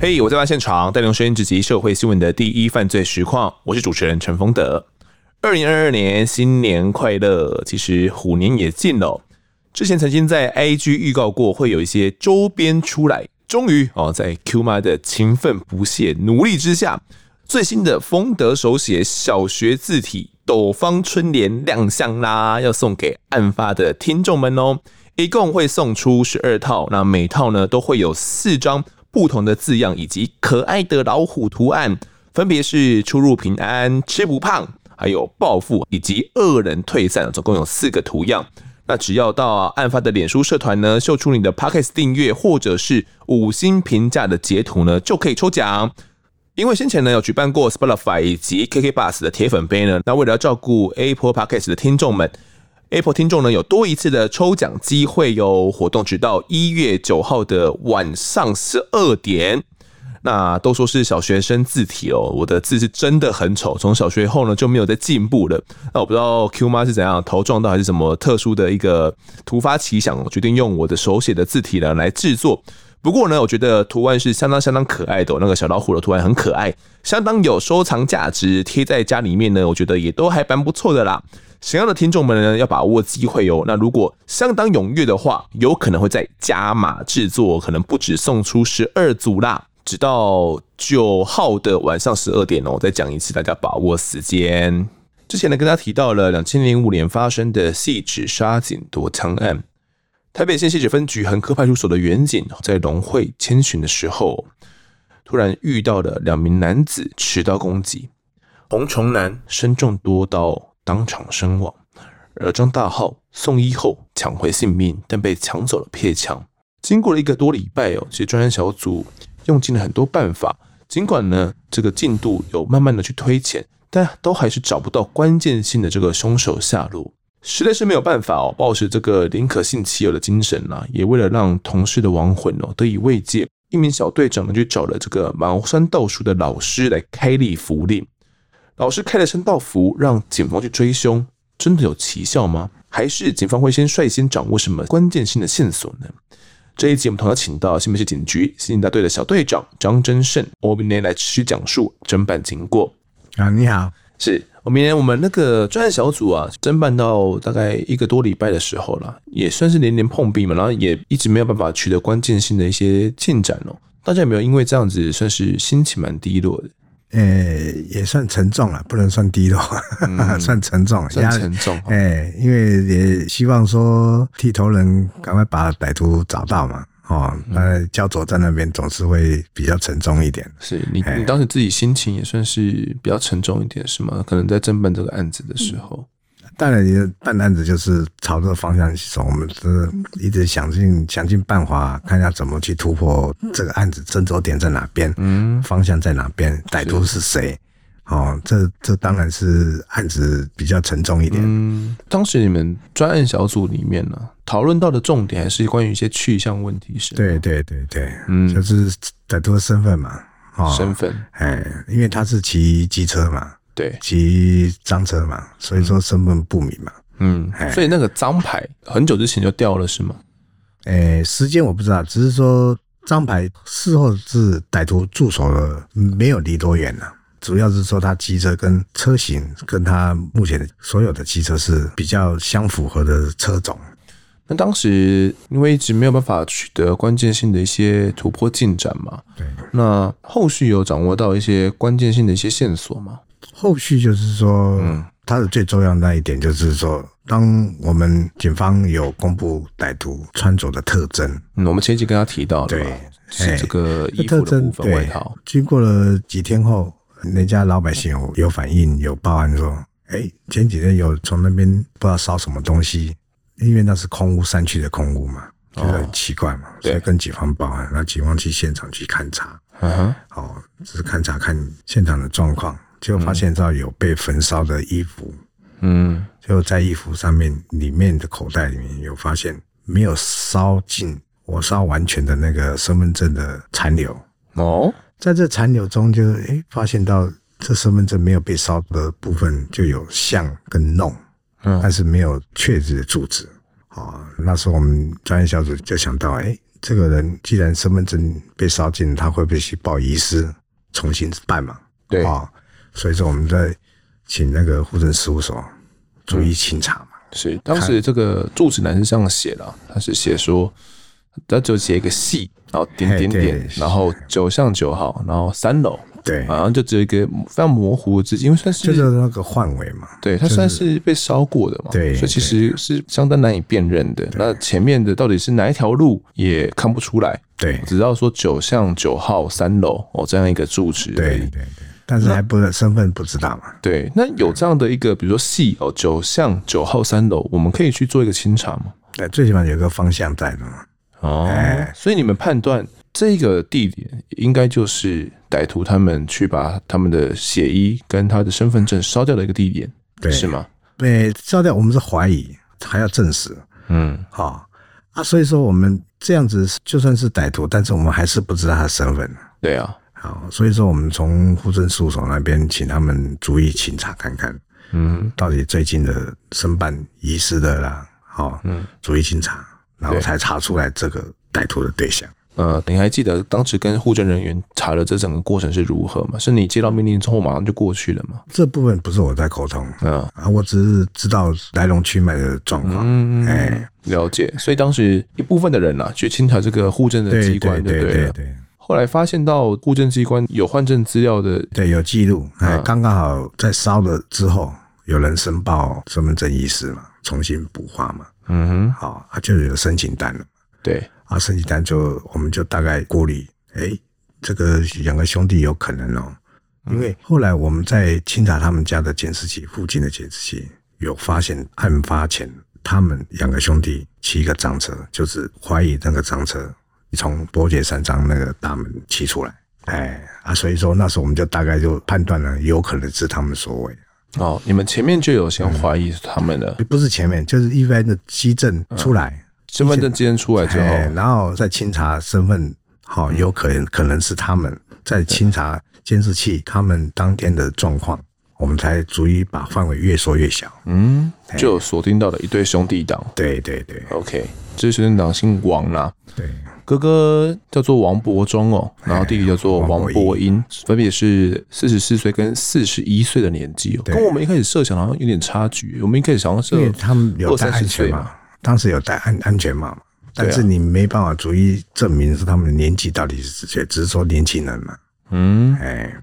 嘿我在现场，带您收听社会新闻的第一犯罪实况。我是主持人陈丰德。二零二二年新年快乐！其实虎年也近了。之前曾经在 IG 预告过会有一些周边出来，终于哦，在 Q 妈的勤奋不懈努力之下，最新的丰德手写小学字体斗方春联亮相啦，要送给案发的听众们哦。一共会送出十二套，那每套呢都会有四张。不同的字样以及可爱的老虎图案，分别是出入平安、吃不胖，还有暴富以及恶人退散，总共有四个图样。那只要到案发的脸书社团呢，秀出你的 Podcast 订阅或者是五星评价的截图呢，就可以抽奖。因为先前呢有举办过 Spotify 以及 KK Bus 的铁粉杯呢，那为了要照顾 Apple Podcast 的听众们。Apple 听众呢有多一次的抽奖机会哟，活动直到一月九号的晚上十二点。那都说是小学生字体哦，我的字是真的很丑，从小学后呢就没有再进步了。那我不知道 Q 妈是怎样头撞到还是什么特殊的一个突发奇想，决定用我的手写的字体呢来制作。不过呢，我觉得图案是相当相当可爱的，那个小老虎的图案很可爱，相当有收藏价值，贴在家里面呢，我觉得也都还蛮不错的啦。想要的听众们呢，要把握机会哦。那如果相当踊跃的话，有可能会再加码制作，可能不止送出十二组啦。直到九号的晚上十二点哦，再讲一次，大家把握时间。之前呢，跟大家提到了两千零五年发生的汐止杀警夺枪案，台北县汐止分局横科派出所的员警在龙会千寻的时候，突然遇到了两名男子持刀攻击，洪崇南身中多刀。当场身亡，而张大浩送医后抢回性命，但被抢走了配枪。经过了一个多礼拜哦，其实专案小组用尽了很多办法，尽管呢这个进度有慢慢的去推前，但都还是找不到关键性的这个凶手下落，实在是没有办法哦。抱持这个宁可信其有的精神呐、啊，也为了让同事的亡魂哦得以慰藉，一名小队长呢就找了这个茅山道术的老师来开立符令。老师开了三道符，让警方去追凶，真的有奇效吗？还是警方会先率先掌握什么关键性的线索呢？这一集我们同样请到新北市警局刑警大队的小队长张真胜，我明天来持续讲述侦办经过。啊，你好，是我明年我们那个专案小组啊，侦办到大概一个多礼拜的时候了，也算是连连碰壁嘛，然后也一直没有办法取得关键性的一些进展哦。大家有没有因为这样子算是心情蛮低落的？呃、欸，也算沉重了，不能算低落，嗯、算沉重，算沉重。哎、欸，因为也希望说剃头人赶快把歹徒找到嘛，哦，那焦灼在那边总是会比较沉重一点。是你，欸、你当时自己心情也算是比较沉重一点，是吗？可能在侦办这个案子的时候。嗯当然，你的办案子就是朝这个方向去走。我们是一直想尽想尽办法，看一下怎么去突破这个案子，争执点在哪边，嗯，方向在哪边，歹徒是谁？哦，这这当然是案子比较沉重一点。嗯，当时你们专案小组里面呢，讨论到的重点还是关于一些去向问题是？对对对对，嗯，就是歹徒的身份嘛，哦，身份，哎，因为他是骑机车嘛。对，骑赃车嘛，所以说身份不明嘛。嗯，所以那个赃牌很久之前就掉了，是吗？诶、欸，时间我不知道，只是说赃牌事后是歹徒驻守了，没有离多远了。主要是说他机车跟车型跟他目前所有的机车是比较相符合的车种。那当时因为一直没有办法取得关键性的一些突破进展嘛，对。那后续有掌握到一些关键性的一些线索吗？后续就是说，嗯，它的最重要的那一点就是说，当我们警方有公布歹徒穿着的特征，嗯，我们前期跟他提到了，对，是这个衣服的部分外套。经过了几天后，人家老百姓有有反应，有报案说，哎、欸，前几天有从那边不知道烧什么东西，因为那是空屋山区的空屋嘛，觉得很奇怪嘛，哦、所以跟警方报案，那警方去现场去勘查，哦，只是勘查看现场的状况。就发现到有被焚烧的衣服，嗯，就在衣服上面里面的口袋里面有发现没有烧尽、火烧完全的那个身份证的残留哦，在这残留中就诶、欸、发现到这身份证没有被烧的部分就有像跟弄，嗯，但是没有确实的住址哦，那时候我们专业小组就想到，哎，这个人既然身份证被烧尽，他会不会去报遗失，重新办嘛？对啊、哦，所以说我们在请那个户政事务所逐一清查嘛。嗯、是，当时这个住址栏是这样写的，他是写说，他就写一个系，然后点点点，然后九巷九号，然后三楼。对，好像就只有一个非常模糊的字，因为算是就是那个范围嘛。对，它算是被烧过的嘛。对，所以其实是相当难以辨认的。那前面的到底是哪一条路也看不出来。对，只知道说九巷九号三楼哦这样一个住址。对对对，但是还不身份不知道嘛。对，那有这样的一个，比如说系哦九巷九号三楼，我们可以去做一个清查吗？对，最起码有个方向在的嘛。哦，所以你们判断。这个地点应该就是歹徒他们去把他们的血衣跟他的身份证烧掉的一个地点，对，是吗？对，烧掉我们是怀疑，还要证实。嗯，好啊，所以说我们这样子就算是歹徒，但是我们还是不知道他的身份。对啊，好，所以说我们从户政事务所那边请他们逐一清查看看，嗯，到底最近的申办遗失的啦，好，嗯，逐一清查，然后才查出来这个歹徒的对象。呃，你还记得当时跟户政人员查了这整个过程是如何吗？是你接到命令之后马上就过去了吗？这部分不是我在沟通，嗯啊，我只是知道来龙去脉的状况，嗯哎，了解。所以当时一部分的人啊，去清查这个户政的机关，对对对。后来发现到户政机关有换证资料的，对，有记录，哎，刚刚好在烧了之后，有人申报身份证遗失嘛，重新补发嘛，嗯哼，好，他就有申请单了，对。啊，成绩单就我们就大概过滤，哎，这个两个兄弟有可能哦，因为后来我们在清查他们家的监视器，附近的监视器有发现，案发前他们两个兄弟骑一个赃车，就是怀疑那个赃车从伯爵山庄那个大门骑出来，哎啊，所以说那时候我们就大概就判断了，有可能是他们所为。哦，你们前面就有先怀疑是他们的，嗯，不是前面，就是一般的迹证出来。嗯身份证今天出来之后，然后再清查身份，好，有可能可能是他们在清查监视器，他们当天的状况，我们才逐一把范围越缩越小。嗯，就锁定到了一对兄弟档。对对对，OK，这对兄弟档姓王啦，对，哥哥叫做王伯忠哦，然后弟弟叫做王伯英，分别是四十四岁跟四十一岁的年纪哦，跟我们一开始设想好像有点差距。我们一开始想像是他们有三十岁嘛。当时有戴安安全帽，但是你没办法逐一证明是他们的年纪到底是几，只是说年轻人嘛。嗯，哎，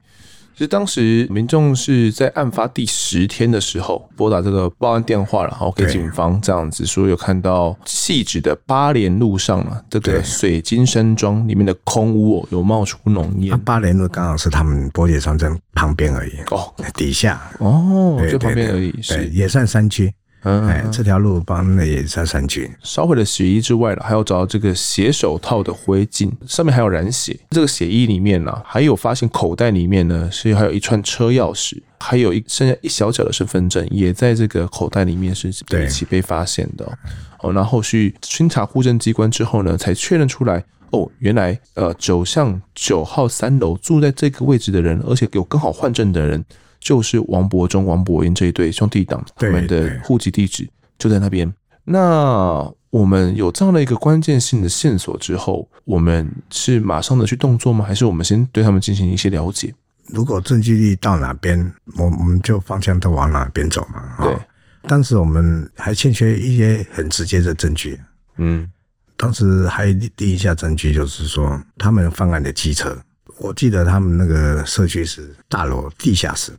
其实当时民众是在案发第十天的时候拨打这个报案电话，然后给警方这样子说，有看到细致的八连路上嘛，这个水晶山庄里面的空屋有冒出浓烟。八连路刚好是他们波姐山庄旁边而已哦，底下。哦，就旁边而已，是。也算山区。嗯，哎，这条路帮那也在山区烧毁了血衣之外了，还要找到这个血手套的灰烬，上面还有染血。这个血衣里面呢，还有发现口袋里面呢是还有一串车钥匙，还有一剩下一小角的身份证，也在这个口袋里面是一起被发现的。哦，那后续清查户政机关之后呢，才确认出来，哦，原来呃九巷九号三楼住在这个位置的人，而且有刚好换证的人。就是王伯忠、王伯英这一对兄弟党，他们的户籍地址就在那边。那我们有这样的一个关键性的线索之后，我们是马上的去动作吗？还是我们先对他们进行一些了解？如果证据力到哪边，我我们就方向都往哪边走嘛。对，当时我们还欠缺一些很直接的证据。嗯，当时还第一下证据就是说，他们犯案的机车，我记得他们那个社区是大楼地下室。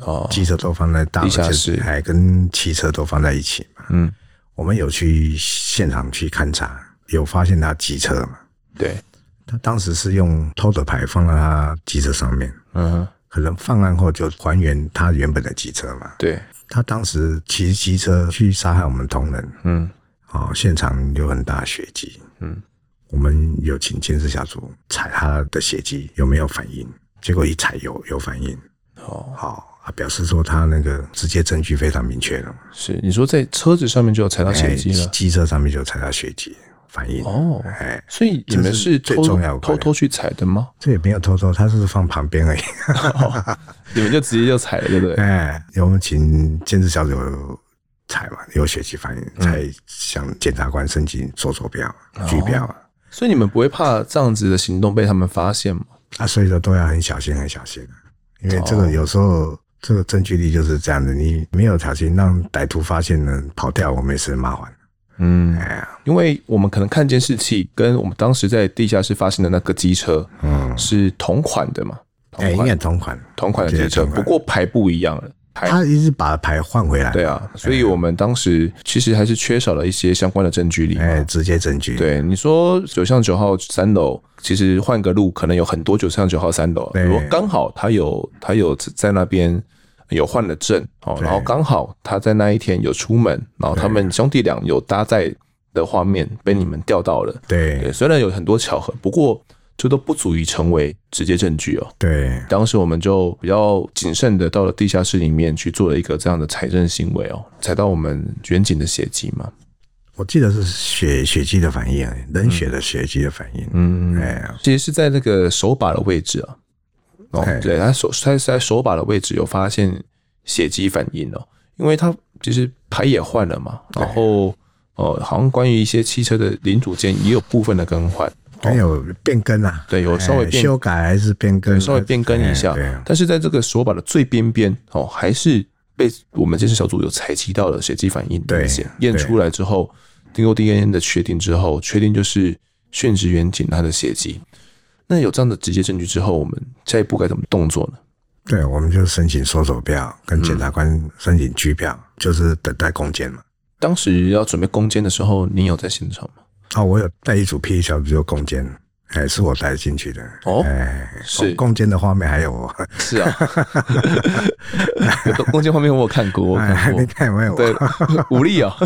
哦，机车都放在大楼地下室，还跟汽车都放在一起嘛。嗯，我们有去现场去勘察，有发现他机车嘛？对，他当时是用偷的牌放在他机车上面。嗯，可能放案后就还原他原本的机车嘛。对，他当时骑机车去杀害我们同仁。嗯，哦，现场有很大血迹。嗯，我们有请监视小组踩他的血迹有没有反应，结果一踩有有反应。哦，好。啊，表示说他那个直接证据非常明确了。是，你说在车子上面就有踩到血迹了，机车上面就有踩到血迹反应。哦，哎，所以你们是偷是偷偷去踩的吗？这也没有偷偷，他是放旁边而已。哦、你们就直接就踩了，对不对？哎，我们请监视小组踩嘛，有血迹反应才向检察官申请搜索标、拘票啊。所以你们不会怕这样子的行动被他们发现吗？啊，所以说都要很小心，很小心，因为这个有时候这个证据力就是这样的，你没有查询，让歹徒发现了跑掉，我们也是麻烦。嗯，哎呀，因为我们可能看监视器跟我们当时在地下室发现的那个机车，嗯，是同款的嘛？哎，应该同款，同款的机车，不过牌不一样了。他一直把牌换回来。对啊，所以我们当时其实还是缺少了一些相关的证据力，哎，直接证据。对，你说九巷九号三楼，其实换个路可能有很多九巷九号三楼，如果刚好他有他有在那边。有换了证哦，然后刚好他在那一天有出门，然后他们兄弟俩有搭载的画面被你们调到了。对，对，虽然有很多巧合，不过这都不足以成为直接证据哦。对，当时我们就比较谨慎的到了地下室里面去做了一个这样的采证行为哦，采到我们远景的血迹嘛。我记得是血血迹的反应，冷血的血迹的反应。嗯，哎，其实是在那个手把的位置啊。哦，对，他手他在手把的位置有发现血迹反应哦，因为他其实牌也换了嘛，然后呃，好像关于一些汽车的零组件也有部分的更换，还有变更啊，对，有稍微修改还是变更，稍微变更一下，但是在这个手把的最边边哦，还是被我们监视小组有采集到了血迹反应，对，验出来之后，经过 DNA 的确定之后，确定就是殉职员警他的血迹。那有这样的直接证据之后，我们下一步该怎么动作呢？对，我们就申请搜索票，跟检察官申请拘票，嗯、就是等待攻坚嘛。当时要准备攻坚的时候，你有在现场吗？哦，我有带一组 PE 小组就攻坚。哎，是我带进去的哦。哎，是攻坚的画面还有我。是啊，攻坚画面我有看过，我看过。你看有没有？对，武力啊。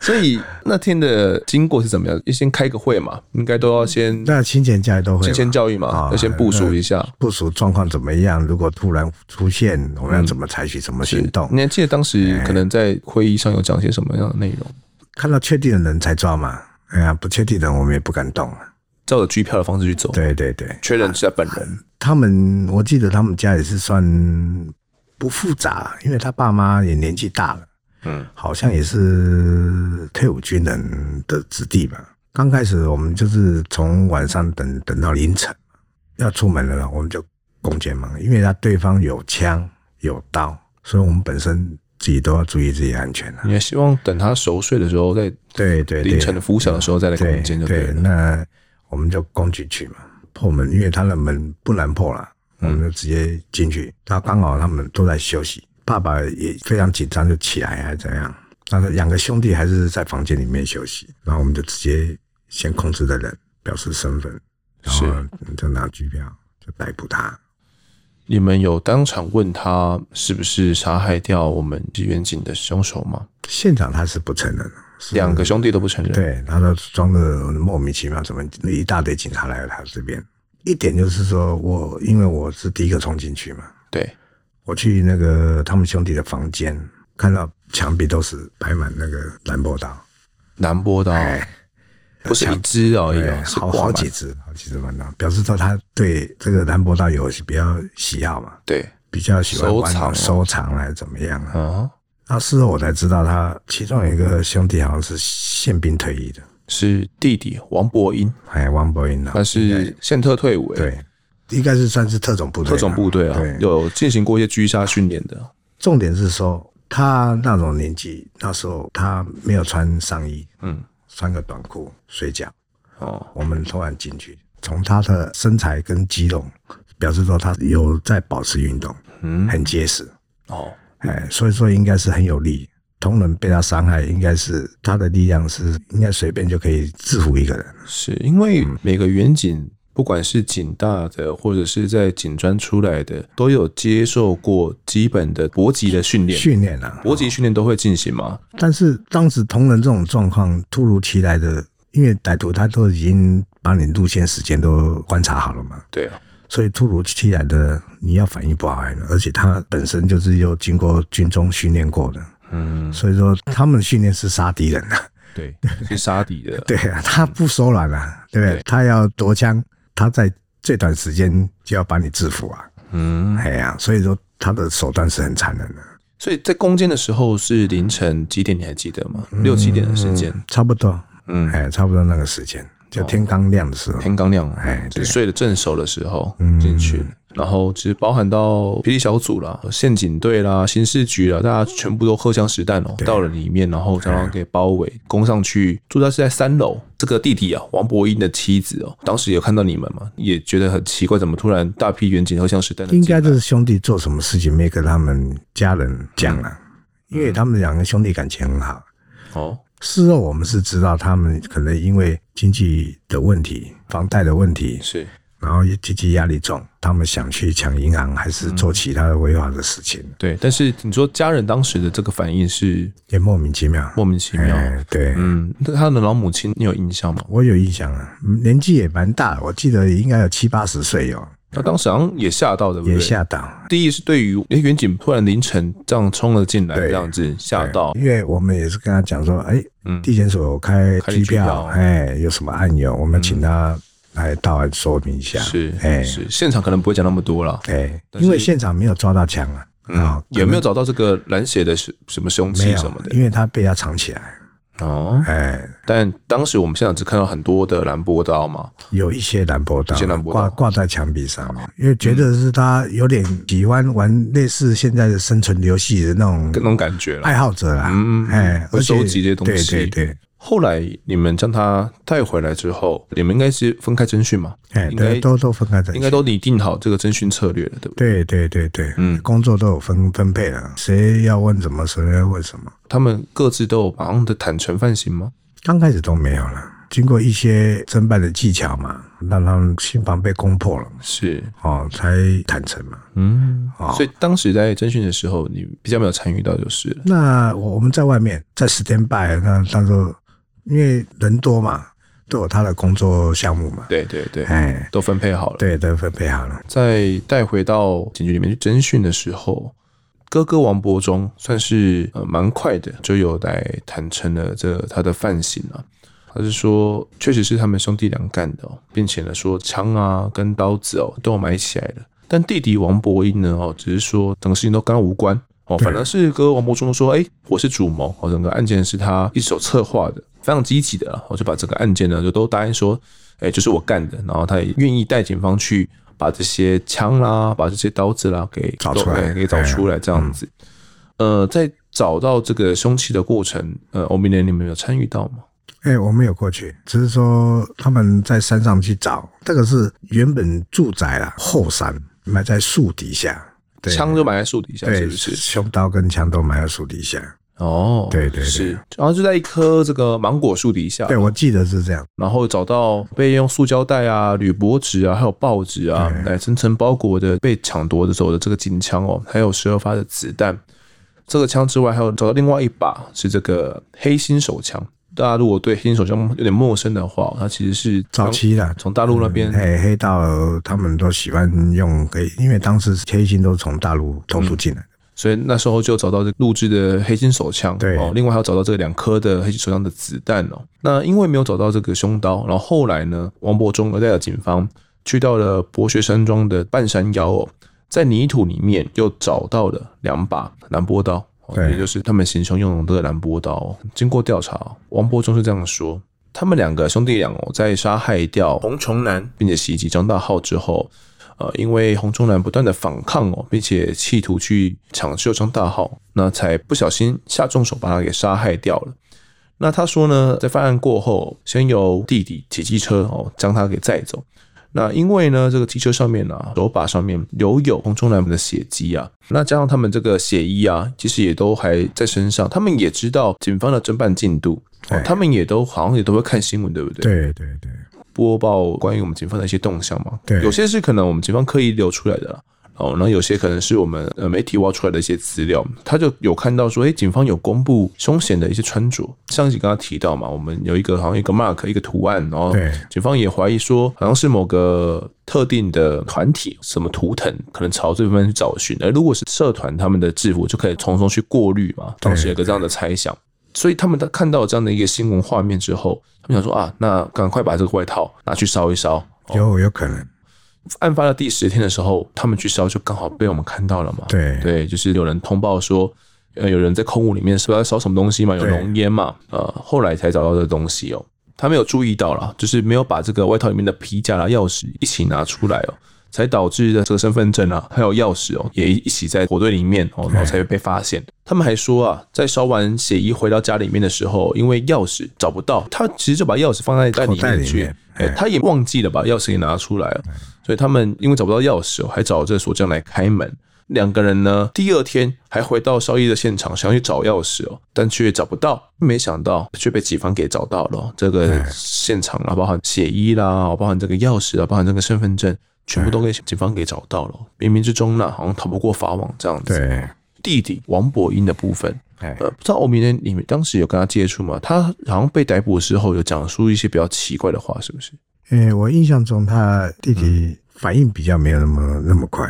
所以那天的经过是怎么样？先开个会嘛，应该都要先。那亲前教育都会。亲前教育嘛，要先部署一下，部署状况怎么样？如果突然出现，我们要怎么采取什么行动？你还记得当时可能在会议上有讲些什么样的内容？看到确定的人才抓嘛。哎呀，不确定的人我们也不敢动。照着机票的方式去走，对对对，确认是他本人。他们，我记得他们家也是算不复杂，因为他爸妈也年纪大了，嗯，好像也是退伍军人的子弟吧。刚开始我们就是从晚上等等到凌晨，要出门了，我们就攻坚嘛，因为他对方有枪有刀，所以我们本身自己都要注意自己安全了。你也希望等他熟睡的时候，在对对凌晨的拂晓的时候再来攻坚就对了。那。我们就攻进去嘛，破门，因为他的门不难破了，我们就直接进去。他刚好他们都在休息，爸爸也非常紧张，就起来还是怎样？但是两个兄弟还是在房间里面休息，然后我们就直接先控制的人表示身份，然后就拿机票就逮捕他。你们有当场问他是不是杀害掉我们员警的凶手吗？现场他是不承认。两个兄弟都不承认，对，他都装的莫名其妙，怎么一大堆警察来了他这边？一点就是说我因为我是第一个冲进去嘛，对，我去那个他们兄弟的房间，看到墙壁都是摆满那个兰博刀，兰博刀，哎，不是一只而已，哦，好好几只，好几支兰博刀，表示说他对这个兰博道有比较喜好嘛，对，比较喜欢收藏收藏还是怎么样啊？那事后我才知道，他其中有一个兄弟好像是宪兵退役的，是弟弟王伯英，哎，王伯英啊，他是宪特退伍，对，应该是算是特种部队，特种部队啊，有进行过一些狙杀训练的。重点是说，他那种年纪，那时候他没有穿上衣，嗯，穿个短裤睡觉。哦，我们突然进去，从他的身材跟肌肉，表示说他有在保持运动，嗯，很结实。哦。哎，所以说应该是很有力，同人被他伤害，应该是他的力量是应该随便就可以制服一个人。是因为每个员警，不管是警大的或者是在警专出来的，都有接受过基本的搏击的训练。训练啊，搏击训练都会进行吗？但是当时同仁这种状况突如其来的，因为歹徒他都已经把你路线时间都观察好了嘛。对啊。所以突如其来的，你要反应不好，而且他本身就是又经过军中训练过的，嗯，所以说他们训练是杀敌人的，对，是杀敌的，对啊，他不手软啊，对不对？他要夺枪，他在最短时间就要把你制服啊，嗯，哎呀，所以说他的手段是很残忍的。所以在攻坚的时候是凌晨几点？你还记得吗？六七点的时间，差不多。嗯，哎，差不多那个时间，就天刚亮的时候。天刚亮，哎，就睡得正熟的时候进去。然后其实包含到霹雳小组啦、宪警队啦、刑事局啦，大家全部都荷枪实弹哦，到了里面，然后将他给包围，攻上去。住在是在三楼，这个弟弟啊，王伯英的妻子哦，当时有看到你们嘛，也觉得很奇怪，怎么突然大批员警荷枪实弹？应该就是兄弟做什么事情没跟他们家人讲啊，因为他们两个兄弟感情很好。哦，事后我们是知道他们可能因为经济的问题、房贷的问题是。然后经济压力重，他们想去抢银行，还是做其他的违法的事情。对，但是你说家人当时的这个反应是也莫名其妙，莫名其妙。对，嗯，那他的老母亲你有印象吗？我有印象啊，年纪也蛮大，我记得应该有七八十岁哟。他当时好像也吓到，对不对？也吓到。第一是对于诶，员警突然凌晨这样冲了进来，这样子吓到。因为我们也是跟他讲说，哎，嗯，地检所开机票，哎，有什么案由，我们请他。来到案说明一下，是，哎，是现场可能不会讲那么多了，哎，因为现场没有抓到枪啊，啊，有没有找到这个蓝血的什什么凶器什么的？因为他被他藏起来，哦，哎，但当时我们现场只看到很多的蓝波刀嘛，有一些蓝波刀，蓝波刀。挂挂在墙壁上面，因为觉得是他有点喜欢玩类似现在的生存游戏的那种那种感觉，爱好者啦，嗯，哎，会收集这些东西，对对对。后来你们将他带回来之后，你们应该是分开侦讯嘛？哎，对，都都分开侦讯，应该都拟定好这个侦讯策略了，对不对？对对对对，嗯，工作都有分分配了，谁要问什么，谁要问什么。他们各自都有马上的坦诚犯行吗？刚开始都没有了，经过一些侦办的技巧嘛，让他们心防被攻破了，是哦，才坦诚嘛。嗯，哦，所以当时在侦讯的时候，你比较没有参与到就是了。那我我们在外面在 stand by，那当做。因为人多嘛，都有他的工作项目嘛。对对对，哎，都分配好了。对，都分配好了。在带回到警局里面去侦讯的时候，哥哥王伯忠算是呃蛮快的，就有来坦诚了这他的犯行啊。他是说，确实是他们兄弟俩干的哦，并且呢说枪啊跟刀子哦都有买起来了。但弟弟王伯英呢哦，只是说整个事情都跟他无关哦，反而是哥哥王伯忠说，哎，我是主谋哦，整个案件是他一手策划的。非常积极的，我就把这个案件呢，就都答应说，哎，就是我干的。然后他也愿意带警方去把这些枪啦，把这些刀子啦给找出来，给找出来，这样子。呃，在找到这个凶器的过程，呃，欧米莲你们有参与到吗？哎，我没有过去，只是说他们在山上去找，这个是原本住宅啦，后山埋在树底下，枪就埋在树底下，是不是？凶刀跟枪都埋在树底下。哦，对对对，是，然后就在一棵这个芒果树底下，对，我记得是这样。然后找到被用塑胶袋啊、铝箔纸啊、还有报纸啊来层层包裹的被抢夺的时候的这个警枪哦，还有十二发的子弹。这个枪之外，还有找到另外一把是这个黑心手枪。大家如果对黑心手枪有点陌生的话，它其实是早期的，从大陆那边黑黑道他们都喜欢用，给，因为当时黑心都是从大陆偷渡进来。所以那时候就找到这录制的黑心手枪，对哦，另外还要找到这两颗的黑心手枪的子弹哦。那因为没有找到这个凶刀，然后后来呢，王伯忠带着警方去到了博学山庄的半山腰哦，在泥土里面又找到了两把蓝波刀，也就是他们行凶用的蓝波刀。经过调查，王伯忠是这样说：他们两个兄弟俩哦，在杀害掉洪崇南，并且袭击张大浩之后。呃，因为洪忠南不断的反抗哦，并且企图去抢救张大号，那才不小心下重手把他给杀害掉了。那他说呢，在犯案过后，先由弟弟骑机车哦将他给载走。那因为呢，这个机车上面啊，手把上面留有洪忠南的血迹啊，那加上他们这个血衣啊，其实也都还在身上。他们也知道警方的侦办进度，哦，他们也都好像也都会看新闻，对不对？对对对。播报关于我们警方的一些动向嘛？对，有些是可能我们警方刻意流出来的啦，哦，那有些可能是我们呃媒体挖出来的一些资料，他就有看到说，哎，警方有公布凶险的一些穿着，上一集刚刚提到嘛，我们有一个好像一个 mark 一个图案，然后警方也怀疑说，好像是某个特定的团体什么图腾，可能朝这方面去找寻，而如果是社团他们的制服，就可以从中去过滤嘛，当时有个这样的猜想。所以他们在看到这样的一个新闻画面之后，他们想说啊，那赶快把这个外套拿去烧一烧。有有可能，案发的第十天的时候，他们去烧就刚好被我们看到了嘛。对对，就是有人通报说呃，有人在空屋里面是不是在烧什么东西嘛？有浓烟嘛？呃，后来才找到这东西哦。他没有注意到啦，就是没有把这个外套里面的皮夹啊、钥匙一起拿出来哦，才导致的这个身份证啊，还有钥匙哦，也一起在火堆里面哦，然后才会被发现。他们还说啊，在烧完血衣回到家里面的时候，因为钥匙找不到，他其实就把钥匙放在袋里面去，哎，他也忘记了把钥匙给拿出来了，所以他们因为找不到钥匙哦，还找这个锁匠来开门。两个人呢，第二天还回到烧衣的现场，想要去找钥匙哦，但却找不到。没想到却被警方给找到了。这个现场啊，包含血衣啦，包含这个钥匙啊，包含这个身份证，全部都给警方给找到了。冥冥之中呢，好像逃不过法网这样子。对，弟弟王博英的部分，呃，不知道欧米呢，你们当时有跟他接触吗？他好像被逮捕的时候有讲述一些比较奇怪的话，是不是？诶，我印象中他弟弟反应比较没有那么那么快。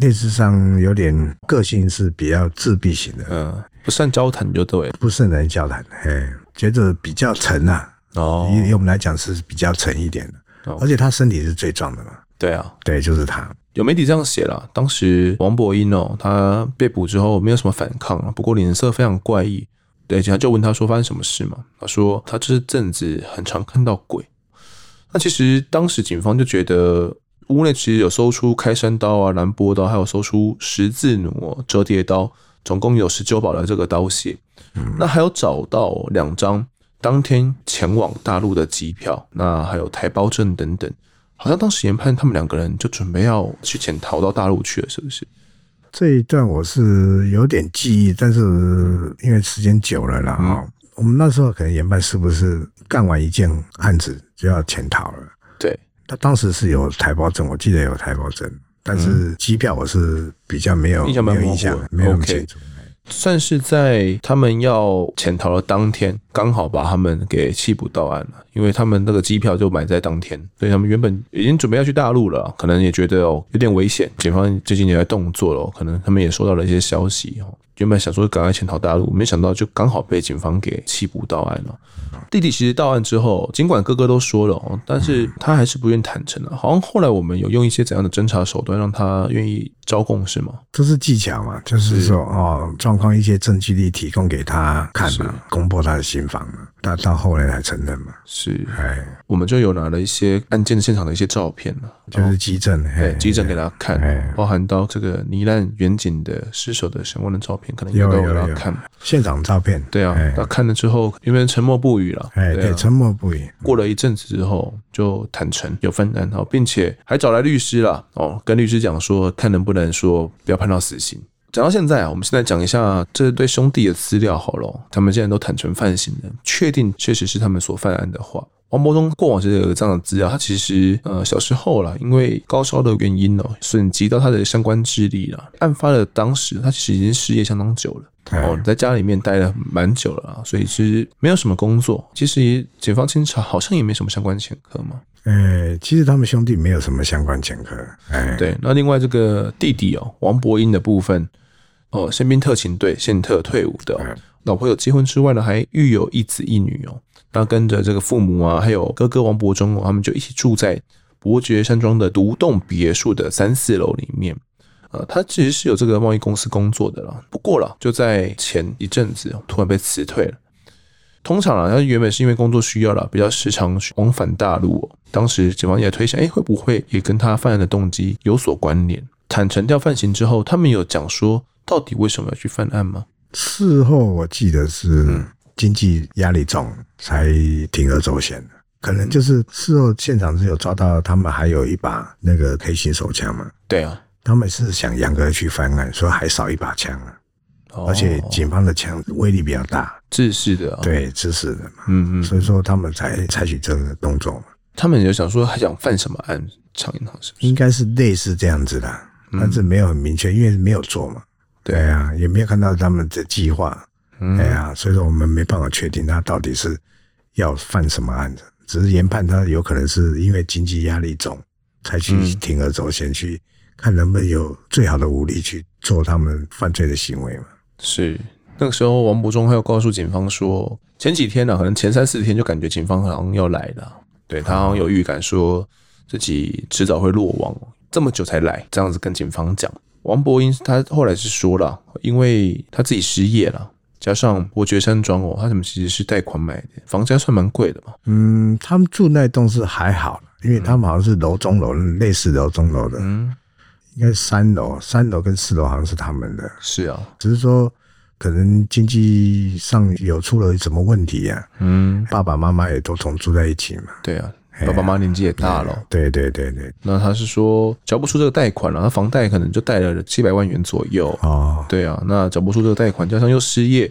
类似上有点个性是比较自闭型的，嗯，不善交谈就对，不是很能交谈，哎，觉得比较沉呐，哦，以以我们来讲是比较沉一点的，哦，而且他身体是最壮的嘛，对啊，对，就是他。有媒体这样写了，当时王博英哦，他被捕之后没有什么反抗啊，不过脸色非常怪异，对，警察就问他说发生什么事嘛，他说他这阵子很常看到鬼，那其实当时警方就觉得。屋内其实有搜出开山刀啊、蓝波刀，还有搜出十字弩、折叠刀，总共有十九把的这个刀械。嗯、那还有找到两张当天前往大陆的机票，那还有台胞证等等。好像当时研判他们两个人就准备要去潜逃到大陆去了，是不是？这一段我是有点记忆，但是因为时间久了啦，嗯、我们那时候可能研判是不是干完一件案子就要潜逃了？对。他当时是有台胞证，我记得有台胞证，但是机票我是比较没有印象，没有印象，没有那么清楚。算是在他们要潜逃的当天，刚好把他们给缉捕到案了，因为他们那个机票就买在当天，所以他们原本已经准备要去大陆了，可能也觉得哦有点危险，警方最近也在动作了，可能他们也收到了一些消息哦，原本想说赶快潜逃大陆，没想到就刚好被警方给缉捕到案了。弟弟其实到案之后，尽管哥哥都说了哦，但是他还是不愿坦诚啊。好像后来我们有用一些怎样的侦查手段让他愿意招供，是吗？这是技巧嘛，就是说哦，状况一些证据力提供给他看嘛，攻破他的心防嘛。他到后来才承认嘛。是，哎，我们就有拿了一些案件现场的一些照片了，就是。迹证，哎，迹证给他看，包含到这个罹难远景的失手的相关的照片，可能也都看。现场照片，对啊，他看了之后，因为沉默不语了。哎，对，沉默不语。过了一阵子之后，就坦诚有犯案，哦，并且还找来律师了，哦，跟律师讲说，看能不能说不要判到死刑。讲到现在啊，我们现在讲一下这对兄弟的资料好了。他们现在都坦诚犯行了，确定确实是他们所犯案的话。王伯忠过往是有这样的资料，他其实呃小时候啦，因为高烧的原因哦，损及到他的相关智力了。案发的当时，他其实已经失业相当久了。哦，在家里面待了蛮久了啊，所以其实没有什么工作。其实警方清查好像也没什么相关前科嘛。哎，其实他们兄弟没有什么相关前科。哎，对。那另外这个弟弟哦，王博英的部分哦，宪兵特勤队宪特退伍的，老婆有结婚之外呢，还育有一子一女哦。那跟着这个父母啊，还有哥哥王伯忠哦，他们就一起住在伯爵山庄的独栋别墅的三四楼里面。呃，他其实是有这个贸易公司工作的啦，不过了，就在前一阵子突然被辞退了。通常啊，他原本是因为工作需要了，比较时常往返大陆。当时警方也推想，哎，会不会也跟他犯案的动机有所关联？坦诚掉犯行之后，他们有讲说到底为什么要去犯案吗？事后我记得是经济压力重才铤而走险的，可能就是事后现场是有抓到他们还有一把那个 K 型手枪嘛？对啊。他们是想扬格去翻案，说还少一把枪啊，而且警方的枪威力比较大，制式的，对，制式的嘛，嗯嗯，所以说他们才采取这个动作嘛。他们有想说还想犯什么案？长银行是不是？应该是类似这样子的，但是没有很明确，因为没有做嘛。对啊，也没有看到他们的计划，对啊，所以说我们没办法确定他到底是要犯什么案子，只是研判他有可能是因为经济压力重，才去铤而走险去。看能不能有最好的武力去做他们犯罪的行为嘛？是那个时候，王博忠还有告诉警方说，前几天呢、啊，可能前三四天就感觉警方好像要来了，对，他好像有预感说自己迟早会落网，这么久才来，这样子跟警方讲。王伯英他后来是说了，因为他自己失业了，加上伯爵山庄哦，他怎么其实是贷款买的，房价算蛮贵的嘛。嗯，他们住那栋是还好，因为他们好像是楼中楼，嗯、类似楼中楼的。嗯，应该是三楼，三楼跟四楼好像是他们的。是啊，只是说可能经济上有出了什么问题呀、啊。嗯，爸爸妈妈也都同住在一起嘛。对啊。爸爸妈妈年纪也大了，对对对对。那他是说缴不出这个贷款了，他房贷可能就贷了七百万元左右。哦，对啊，那缴不出这个贷款，加上又失业，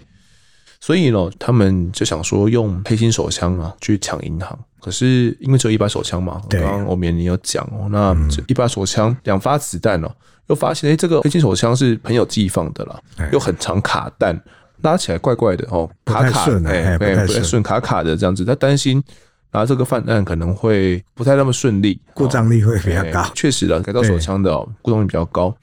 所以呢，他们就想说用黑心手枪啊去抢银行。可是因为只有一把手枪嘛，刚刚欧绵你有讲哦，那一把手枪两发子弹哦，又发现哎，这个黑心手枪是朋友寄放的啦，又很长卡弹，拉起来怪怪的哦，卡卡的，哎，不太顺，卡卡的这样子，他担心。然后这个犯案可能会不太那么顺利，故障率会比较高。确实的，改造手枪的故障率比较高，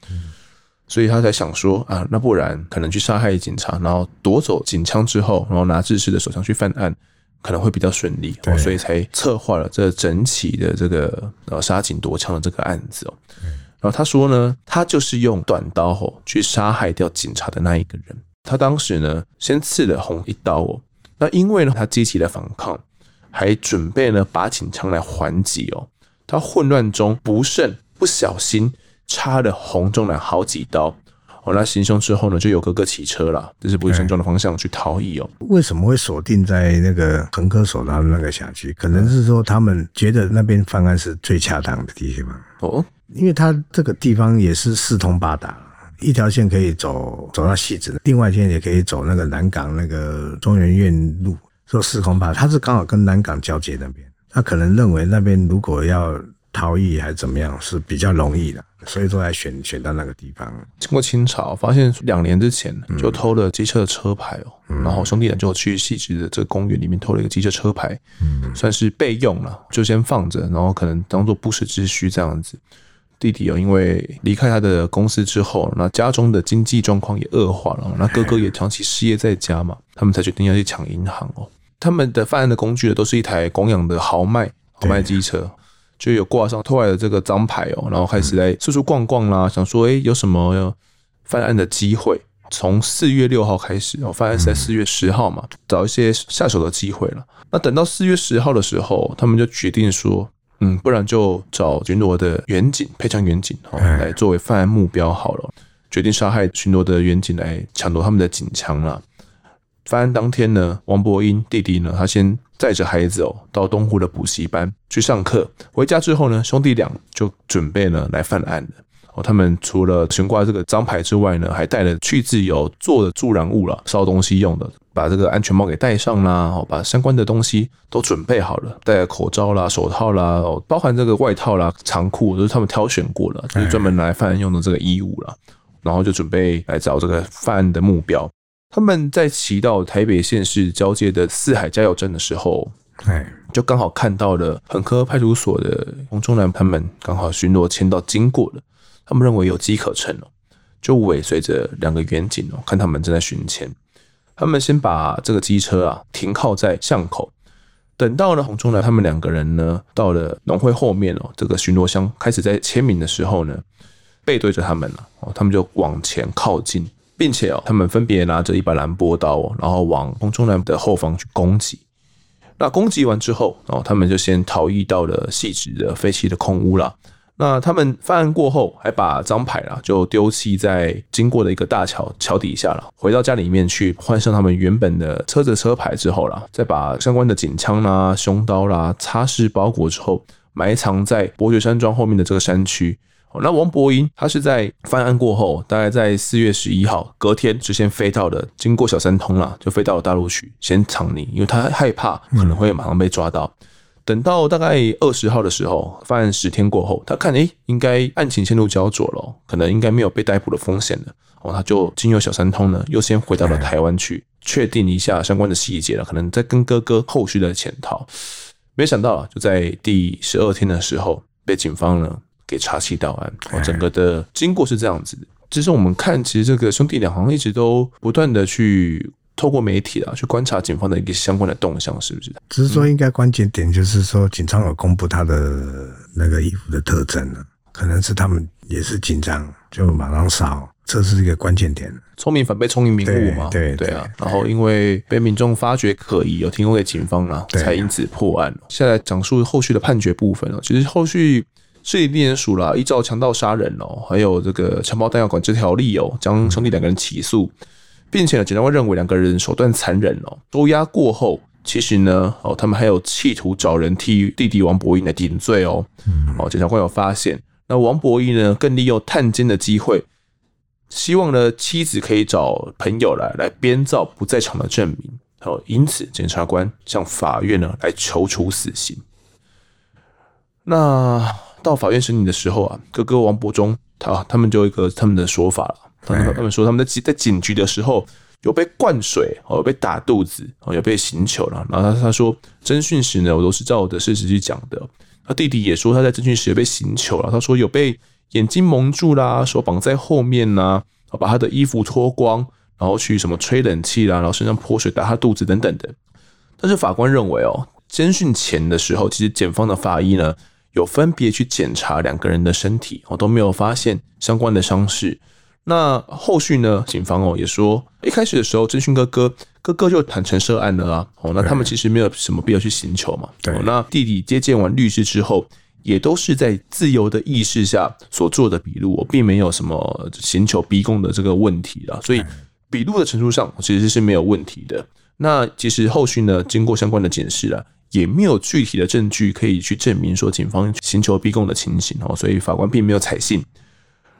所以他才想说啊，那不然可能去杀害警察，然后夺走警枪之后，然后拿制式的手枪去犯案，可能会比较顺利。所以才策划了这整起的这个呃杀警夺枪的这个案子哦。然后他说呢，他就是用短刀吼去杀害掉警察的那一个人。他当时呢，先刺了红一刀哦。那因为呢，他积极的反抗。还准备呢把警枪来还击哦，他混乱中不慎不小心插了洪忠南好几刀哦，那行凶之后呢，就有哥哥骑车了，这是伯爵山庄的方向去逃逸哦。为什么会锁定在那个横科所他们那个辖区？可能是说他们觉得那边犯案是最恰当的地方哦，因为他这个地方也是四通八达，一条线可以走走到汐止，另外一线也可以走那个南港那个中原院路。说四空八达，他是刚好跟南港交界那边，他可能认为那边如果要逃逸还是怎么样是比较容易的，所以说来选选到那个地方。经过清朝，发现两年之前就偷了机车的车牌哦，嗯、然后兄弟俩就去细致的这个公园里面偷了一个机车车牌，嗯，算是备用了，就先放着，然后可能当做不时之需这样子。弟弟哦，因为离开他的公司之后，那家中的经济状况也恶化了，那哥哥也长期失业在家嘛，他们才决定要去抢银行哦。他们的犯案的工具呢，都是一台公养的豪迈豪迈机车，就有挂上偷来的这个赃牌哦，然后开始来四处逛逛啦，想说诶有什么犯案的机会？从四月六号开始哦，犯案是在四月十号嘛，找一些下手的机会了。那等到四月十号的时候，他们就决定说，嗯，不然就找巡逻的远警配枪远警哦，来作为犯案目标好了，决定杀害巡逻的远警来抢夺他们的警枪了。犯案当天呢，王博英弟弟呢，他先载着孩子哦，到东湖的补习班去上课。回家之后呢，兄弟俩就准备呢来犯案了。哦，他们除了悬挂这个赃牌之外呢，还带了去自由做的助燃物了，烧东西用的，把这个安全帽给戴上啦，哦，把相关的东西都准备好了，戴了口罩啦、手套啦，哦，包含这个外套啦、长裤都是他们挑选过的，就是专门来犯案用的这个衣物了。然后就准备来找这个犯案的目标。他们在骑到台北县市交界的四海加油站的时候，哎，就刚好看到了恒科派出所的洪忠南他们刚好巡逻签到经过了，他们认为有机可乘哦，就尾随着两个远警哦，看他们正在巡签，他们先把这个机车啊停靠在巷口，等到了洪忠南他们两个人呢到了农会后面哦，这个巡逻箱开始在签名的时候呢，背对着他们了哦，他们就往前靠近。并且哦，他们分别拿着一把蓝波刀，然后往洪忠南的后方去攻击。那攻击完之后，哦，他们就先逃逸到了汐止的废弃的空屋了。那他们犯案过后，还把赃牌啦就丢弃在经过的一个大桥桥底下了。回到家里面去换上他们原本的车子车牌之后啦，再把相关的警枪啦、凶刀啦擦拭包裹之后，埋藏在伯爵山庄后面的这个山区。那王伯英他是在犯案过后，大概在四月十一号隔天就先飞到了，经过小三通了，就飞到了大陆去先藏匿，因为他害怕可能会马上被抓到。等到大概二十号的时候，犯案十天过后，他看诶、欸，应该案情陷入焦灼了，可能应该没有被逮捕的风险了，哦，他就经由小三通呢，又先回到了台湾去确定一下相关的细节了，可能在跟哥哥后续的潜逃。没想到啊，就在第十二天的时候，被警方呢。给查缉到案，哦，整个的经过是这样子的。其实我们看，其实这个兄弟俩好像一直都不断的去透过媒体啊，去观察警方的一个相关的动向，是不是？只是说，应该关键点就是说，警方有公布他的那个衣服的特征了。可能是他们也是紧张，就马上烧，这是一个关键点。聪明反被聪明误嘛？对对啊。然后因为被民众发觉可疑，有提供给警方啊，才因此破案。现在讲述后续的判决部分哦，其实后续市立地检署啦，依照强盗杀人哦，还有这个承包弹药管制条例哦，将兄弟两个人起诉，并且呢，检察官认为两个人手段残忍哦，收押过后。其实呢，哦，他们还有企图找人替弟弟王博义来顶罪哦。哦，检察官有发现，那王博义呢，更利用探监的机会，希望呢妻子可以找朋友来来编造不在场的证明。哦，因此检察官向法院呢来求处死刑。那到法院审理的时候啊，哥哥王伯忠他他们就有一个他们的说法了，他们他们说他们在在警局的时候。有被灌水，哦，有被打肚子，哦，有被刑求了。然后他他说侦讯时呢，我都是照我的事实去讲的。他弟弟也说他在侦讯时有被刑求了。他说有被眼睛蒙住啦，手绑在后面呐，把他的衣服脱光，然后去什么吹冷气啦，然后身上泼水打他肚子等等的。但是法官认为哦，侦讯前的时候，其实检方的法医呢有分别去检查两个人的身体，哦，都没有发现相关的伤势。那后续呢？警方哦也说，一开始的时候，侦讯哥哥哥哥就坦诚涉案了啊。哦，那他们其实没有什么必要去寻求嘛。对。那弟弟接见完律师之后，也都是在自由的意识下所做的笔录，我并没有什么刑求逼供的这个问题啊。所以笔录的陈述上其实是没有问题的。那其实后续呢，经过相关的检视啊，也没有具体的证据可以去证明说警方刑求逼供的情形哦。所以法官并没有采信。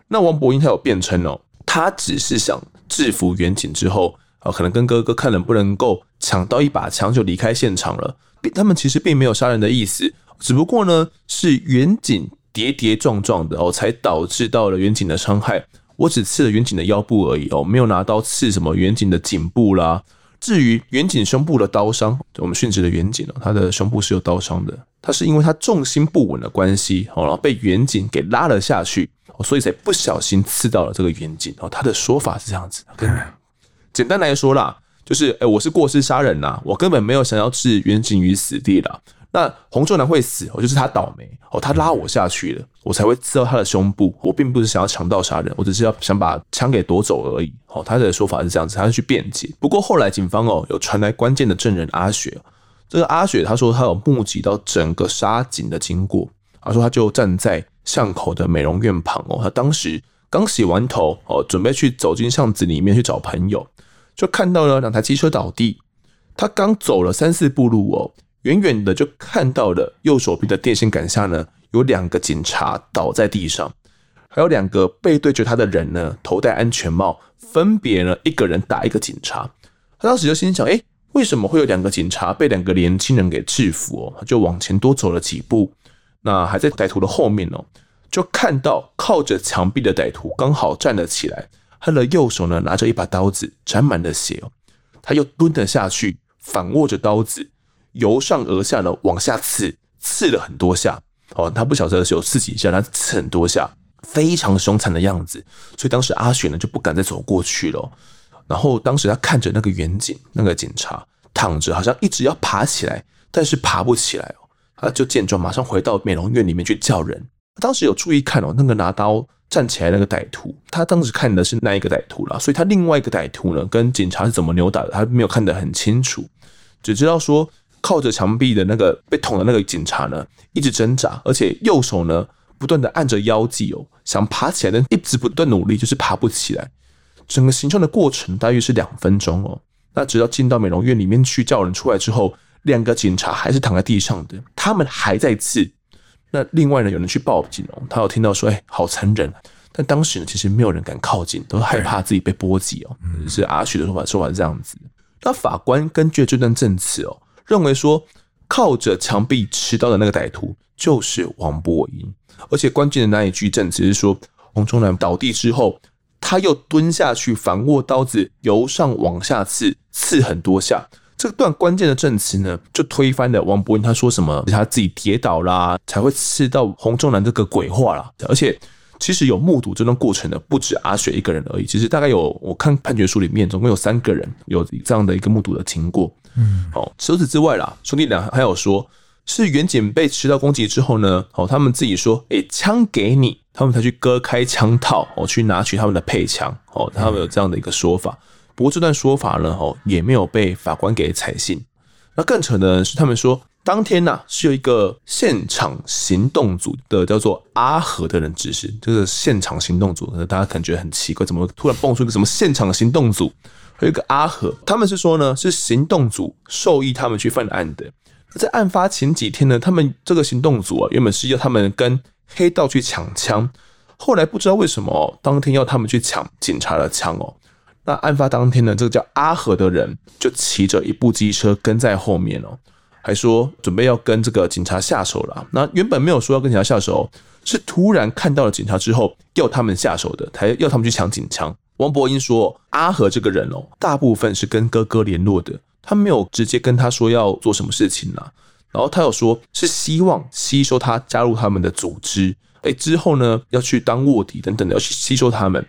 那王博英他有辩称哦，他只是想制服员警之后啊，可能跟哥哥看能不能够抢到一把枪就离开现场了。他们其实并没有杀人的意思，只不过呢是员警跌跌撞撞的哦，才导致到了员警的伤害。我只刺了员警的腰部而已哦，没有拿刀刺什么员警的颈部啦。至于远景胸部的刀伤，我们殉职的远景哦，他的胸部是有刀伤的，他是因为他重心不稳的关系哦，然后被远景给拉了下去。所以才不小心刺到了这个远景哦，他的说法是这样子的。简单来说啦，就是哎，我是过失杀人啦，我根本没有想要置远景于死地啦。那洪仲南会死，哦，就是他倒霉哦，他拉我下去了，我才会刺到他的胸部。我并不是想要强盗杀人，我只是要想把枪给夺走而已。哦，他的说法是这样子，他是去辩解。不过后来警方哦，有传来关键的证人阿雪，这个阿雪他说他有目击到整个杀警的经过，他说他就站在。巷口的美容院旁哦，他当时刚洗完头哦，准备去走进巷子里面去找朋友，就看到了两台机车倒地。他刚走了三四步路哦，远远的就看到了右手臂的电线杆下呢，有两个警察倒在地上，还有两个背对着他的人呢，头戴安全帽，分别呢一个人打一个警察。他当时就心想：哎，为什么会有两个警察被两个年轻人给制服哦？他就往前多走了几步。那还在歹徒的后面哦，就看到靠着墙壁的歹徒刚好站了起来，他的右手呢拿着一把刀子，沾满了血哦，他又蹲了下去，反握着刀子，由上而下呢往下刺，刺了很多下哦，他不晓得是有刺几下，他刺很多下，非常凶残的样子，所以当时阿雪呢就不敢再走过去了。然后当时他看着那个远景，那个警察躺着，好像一直要爬起来，但是爬不起来哦。他就见状，马上回到美容院里面去叫人。当时有注意看哦，那个拿刀站起来那个歹徒，他当时看的是那一个歹徒啦，所以他另外一个歹徒呢，跟警察是怎么扭打的，他没有看得很清楚，只知道说靠着墙壁的那个被捅的那个警察呢，一直挣扎，而且右手呢不断的按着腰际哦，想爬起来，但一直不断努力，就是爬不起来。整个行凶的过程大约是两分钟哦。那直到进到美容院里面去叫人出来之后。两个警察还是躺在地上的，他们还在刺。那另外呢，有人去报警哦，他有听到说：“哎，好残忍。”但当时呢，其实没有人敢靠近，都害怕自己被波及哦。是阿许的说法，说法是这样子。那法官根据这段证词哦，认为说靠着墙壁持刀的那个歹徒就是王博英，而且关键的那一句证词是说，洪忠南倒地之后，他又蹲下去反握刀子，由上往下刺，刺很多下。这段关键的证词呢，就推翻了王博英他说什么他自己跌倒啦，才会刺到洪忠南这个鬼话啦。而且，其实有目睹这段过程的不止阿雪一个人而已。其实大概有我看判决书里面，总共有三个人有这样的一个目睹的经过。嗯，好，除此之外啦，兄弟俩还有说是远景被持刀攻击之后呢，哦，他们自己说，哎，枪给你，他们才去割开枪套哦，去拿取他们的配枪哦，他们有这样的一个说法。不过这段说法呢，哦，也没有被法官给采信。那更扯的是，他们说当天呐、啊、是有一个现场行动组的叫做阿和的人指示，这个现场行动组，大家感觉很奇怪，怎么突然蹦出一个什么现场行动组？有一个阿和，他们是说呢，是行动组授意他们去犯案的。在案发前几天呢，他们这个行动组啊，原本是要他们跟黑道去抢枪，后来不知道为什么，当天要他们去抢警察的枪哦。那案发当天呢，这个叫阿和的人就骑着一部机车跟在后面哦，还说准备要跟这个警察下手了。那原本没有说要跟警察下手，是突然看到了警察之后要他们下手的，才要他们去抢警枪。王博英说，阿和这个人哦，大部分是跟哥哥联络的，他没有直接跟他说要做什么事情啦。然后他有说是希望吸收他加入他们的组织，哎，之后呢要去当卧底等等的，要去吸收他们。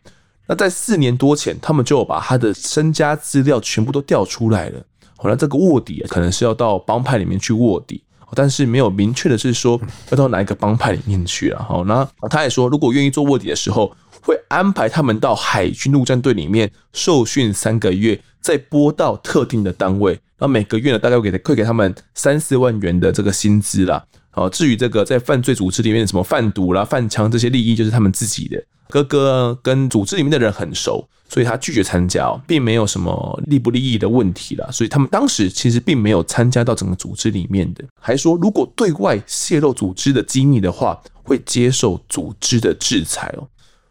那在四年多前，他们就把他的身家资料全部都调出来了。后来这个卧底可能是要到帮派里面去卧底，但是没有明确的是说要到哪一个帮派里面去了。好，那他也说，如果愿意做卧底的时候，会安排他们到海军陆战队里面受训三个月，再拨到特定的单位，然后每个月呢大概会给会给他们三四万元的这个薪资啦。好，至于这个在犯罪组织里面什么贩毒啦、贩枪这些利益，就是他们自己的。哥哥跟组织里面的人很熟，所以他拒绝参加，并没有什么利不利益的问题啦。所以他们当时其实并没有参加到整个组织里面的，还说如果对外泄露组织的机密的话，会接受组织的制裁哦。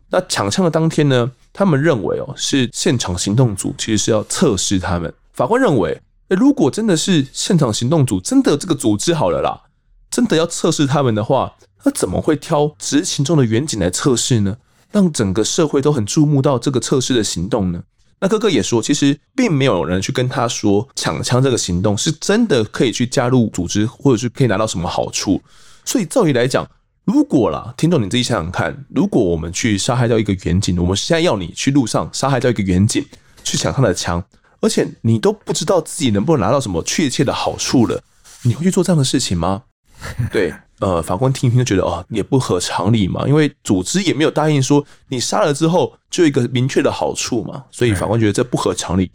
那抢枪的当天呢，他们认为哦是现场行动组其实是要测试他们。法官认为，如果真的是现场行动组真的这个组织好了啦，真的要测试他们的话，那怎么会挑执勤中的远景来测试呢？让整个社会都很注目到这个测试的行动呢？那哥哥也说，其实并没有人去跟他说抢枪这个行动是真的可以去加入组织，或者是可以拿到什么好处。所以照理来讲，如果啦，听众你自己想想看，如果我们去杀害掉一个远景，我们现在要你去路上杀害掉一个远景，去抢他的枪，而且你都不知道自己能不能拿到什么确切的好处了，你会去做这样的事情吗？对。呃，法官听一听就觉得哦，也不合常理嘛，因为组织也没有答应说你杀了之后就一个明确的好处嘛，所以法官觉得这不合常理。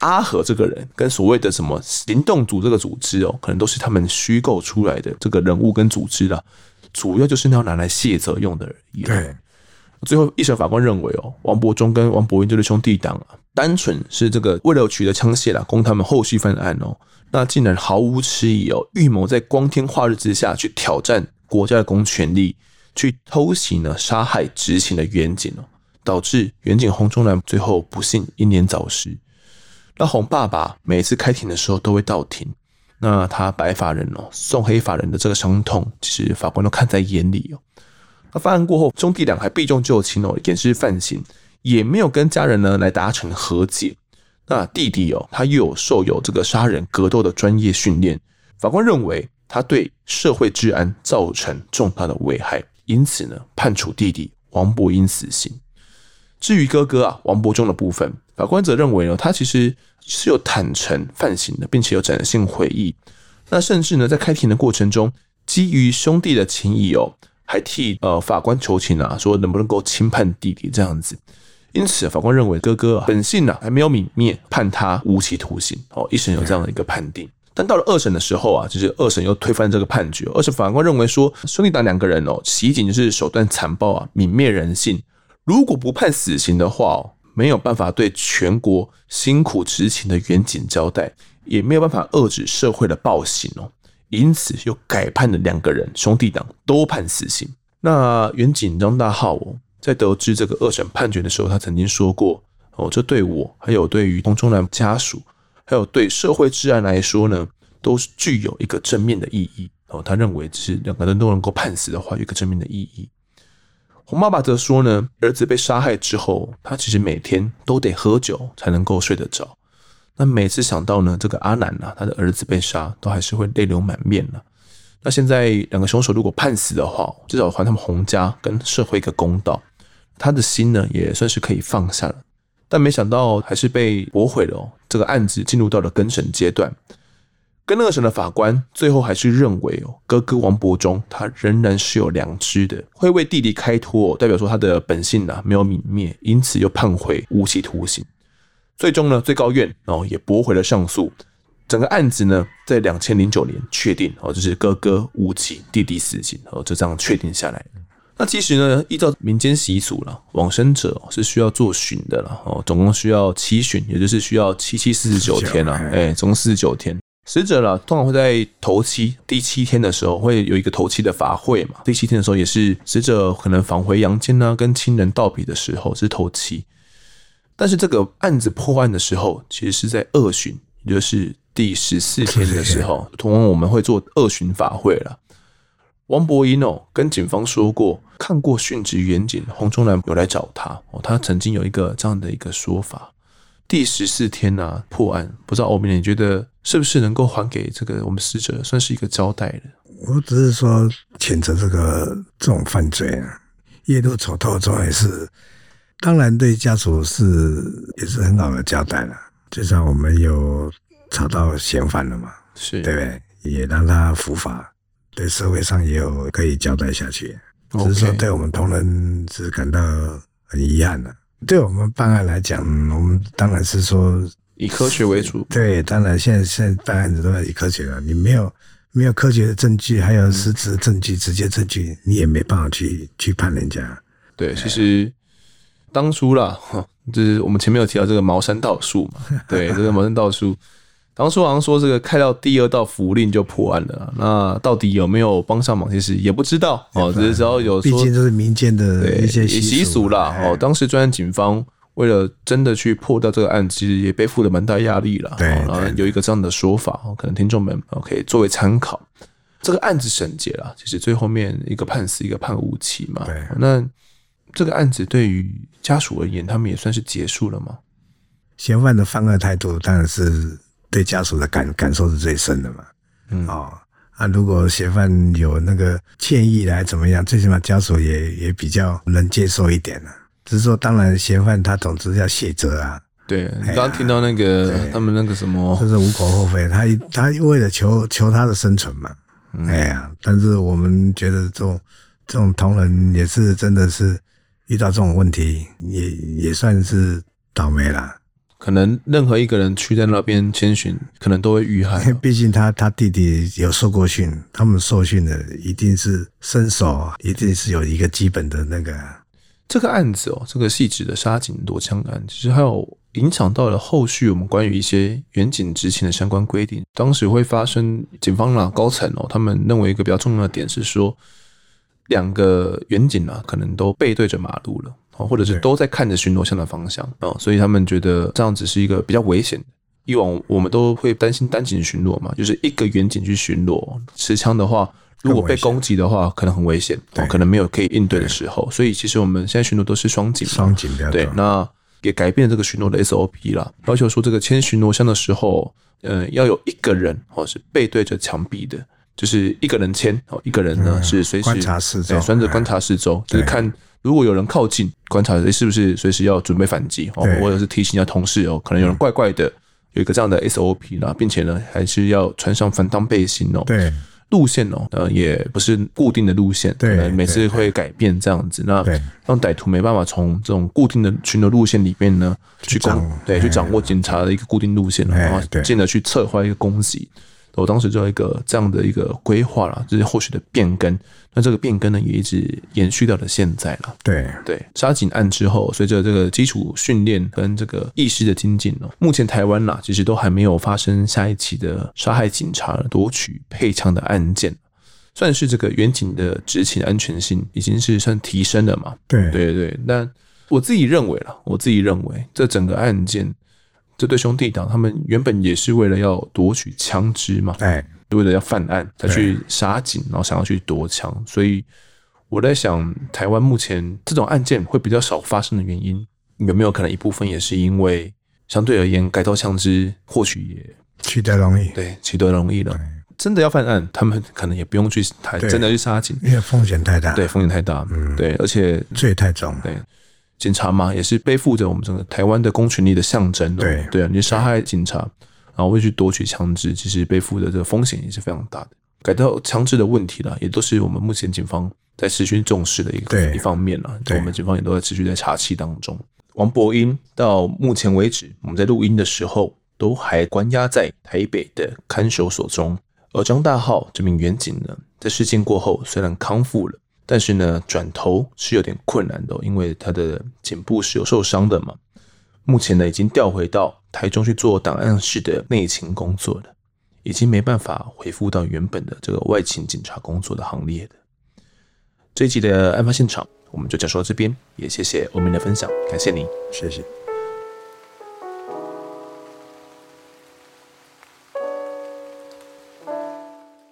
阿和这个人跟所谓的什么行动组这个组织哦，可能都是他们虚构出来的这个人物跟组织啦，主要就是要拿来卸责用的而已。对，最后一审法官认为哦，王伯忠跟王伯英这对兄弟档啊，单纯是这个为了取得枪械啦，供他们后续犯案哦。那竟然毫无迟疑哦，预谋在光天化日之下去挑战国家的公权力，去偷袭呢，杀害执勤的员警哦，导致员警洪忠南最后不幸英年早逝。那洪爸爸每次开庭的时候都会到庭，那他白发人哦送黑发人的这个伤痛，其实法官都看在眼里哦。那犯案过后，兄弟俩还避重就轻哦，掩饰犯行，也没有跟家人呢来达成和解。那弟弟哦，他又有受有这个杀人格斗的专业训练，法官认为他对社会治安造成重大的危害，因此呢，判处弟弟王博英死刑。至于哥哥啊，王博忠的部分，法官则认为呢，他其实是有坦诚犯行的，并且有展现悔意。那甚至呢，在开庭的过程中，基于兄弟的情谊哦，还替呃法官求情啊，说能不能够轻判弟弟这样子。因此，法官认为哥哥本性呢还没有泯灭，判他无期徒刑。哦，一审有这样的一个判定。但到了二审的时候啊，就是二审又推翻这个判决。二审法官认为说，兄弟党两个人哦，袭警就是手段残暴啊，泯灭人性。如果不判死刑的话哦，没有办法对全国辛苦执勤的员警交代，也没有办法遏制社会的暴行哦。因此，又改判了两个人兄弟党都判死刑。那员警张大浩哦。在得知这个二审判决的时候，他曾经说过：“哦，这对我，还有对于洪忠南家属，还有对社会治安来说呢，都是具有一个正面的意义。”哦，他认为是两个人都能够判死的话，有一个正面的意义。洪爸爸则说呢，儿子被杀害之后，他其实每天都得喝酒才能够睡得着。那每次想到呢，这个阿南啊，他的儿子被杀，都还是会泪流满面了。那现在两个凶手如果判死的话，至少还他们洪家跟社会一个公道。他的心呢，也算是可以放下了，但没想到还是被驳回了哦。这个案子进入到了更审阶段，跟那个时候的法官最后还是认为哦，哥哥王伯忠他仍然是有良知的，会为弟弟开脱，代表说他的本性呐没有泯灭，因此又判回无期徒刑。最终呢，最高院哦也驳回了上诉，整个案子呢在两千零九年确定哦，就是哥哥无期，弟弟死刑哦，就这样确定下来。那其实呢，依照民间习俗了，往生者是需要做巡的了哦，总共需要七巡，也就是需要七七四十九天了，哎，总共四十九天。死者了，通常会在头七第七天的时候，会有一个头七的法会嘛。第七天的时候，也是死者可能返回阳间呢，跟亲人道别的时候，是头七。但是这个案子破案的时候，其实是在二巡，也就是第十四天的时候，通常我们会做二巡法会了。王伯英哦，跟警方说过，看过殉职远景洪忠南有来找他哦，他曾经有一个这样的一个说法。第十四天呢、啊，破案，不知道欧明，你觉得是不是能够还给这个我们死者，算是一个交代的？我只是说谴责这个这种犯罪啊，夜路走透中也是，当然对家属是也是很好的交代了。就像我们有查到嫌犯了嘛，是对不对？也让他伏法，对社会上也有可以交代下去。只是说对我们同仁是感到很遗憾的。对我们办案来讲，我们当然是说以科学为主。对，当然现在现在办案子都要以科学了。你没有没有科学的证据，还有实质的证据、直接证据，你也没办法去去判人家。对，其实当初啦，就是我们前面有提到这个茅山道术嘛。对，这个茅山道术。当初好像说这个开到第二道符令就破案了，那到底有没有帮上忙，其实也不知道哦。只是只要有说，毕竟这是民间的一些习俗啦。哦，当时专案警方为了真的去破掉这个案子，其实也背负了蛮大压力了。对，然后有一个这样的说法，可能听众们可以作为参考。这个案子审结了，其实最后面一个判死，一个判无期嘛。对，那这个案子对于家属而言，他们也算是结束了吗？嫌犯的犯恶态度当然是。对家属的感感受是最深的嘛，嗯。哦，啊，如果嫌犯有那个歉意来怎么样，最起码家属也也比较能接受一点了。只是说，当然嫌犯他总之要卸责啊。对，你刚刚听到那个他们那个什么，就是无可厚非，他他为了求求他的生存嘛，哎呀，但是我们觉得这种这种同仁也是真的是遇到这种问题，也也算是倒霉了。可能任何一个人去在那边谦逊，可能都会遇害。毕竟他他弟弟有受过训，他们受训的一定是身手，一定是有一个基本的那个。这个案子哦，这个细致的杀警夺枪案，其实还有影响到了后续我们关于一些远景执勤的相关规定。当时会发生警方啊高层哦，他们认为一个比较重要的点是说，两个远景啊可能都背对着马路了。或者是都在看着巡逻箱的方向啊，所以他们觉得这样子是一个比较危险的。以往我们都会担心单警巡逻嘛，就是一个远警去巡逻，持枪的话，如果被攻击的话，可能很危险，哦可能没有可以应对的时候。所以其实我们现在巡逻都是双警，双警对。那也改变了这个巡逻的 SOP 了，要求说这个牵巡逻箱的时候，呃，要有一个人哦是背对着墙壁的，就是一个人牵哦，一个人呢是随时观察四周，专注观察四周，就是看。如果有人靠近，观察是不是随时要准备反击哦，或者是提醒一下同事哦，可能有人怪怪的，有一个这样的 SOP 呢，并且呢，还是要穿上防弹背心哦。对，路线哦，呃，也不是固定的路线，对，每次会改变这样子，那让歹徒没办法从这种固定的巡逻路线里面呢去攻，对，去掌握警察的一个固定路线，然后进而去策划一个攻击。我当时就有一个这样的一个规划了，就是后续的变更。那这个变更呢，也一直延续到了现在了。对对，杀警案之后，随着这个基础训练跟这个意识的精进哦，目前台湾呐，其实都还没有发生下一起的杀害警察夺取配枪的案件，算是这个远景的执勤安全性已经是算提升了嘛？对对对，那我自己认为了，我自己认为这整个案件。这对兄弟党，他们原本也是为了要夺取枪支嘛，哎，为了要犯案才去杀警，然后想要去夺枪。所以我在想，台湾目前这种案件会比较少发生的原因，有没有可能一部分也是因为相对而言，改造枪支或许也取得容易，对，取得容易了。真的要犯案，他们可能也不用去台，真的去杀警，因为风险太大，对，风险太大，嗯，对，而且罪太重，对。警察嘛，也是背负着我们整个台湾的公权力的象征。对对啊，你杀害警察，然后会去夺取枪支，其实背负的这个风险也是非常大的。改到枪支的问题了，也都是我们目前警方在持续重视的一个一方面了。我们警方也都在持续在查缉当中。王博英到目前为止，我们在录音的时候都还关押在台北的看守所中。而张大浩这名远警呢，在事件过后虽然康复了，但是呢，转头是有点困难的，因为他的颈部是有受伤的嘛。目前呢，已经调回到台中去做档案室的内勤工作了。已经没办法回复到原本的这个外勤警察工作的行列的。这一集的案发现场，我们就讲述到这边，也谢谢欧明的分享，感谢您，谢谢。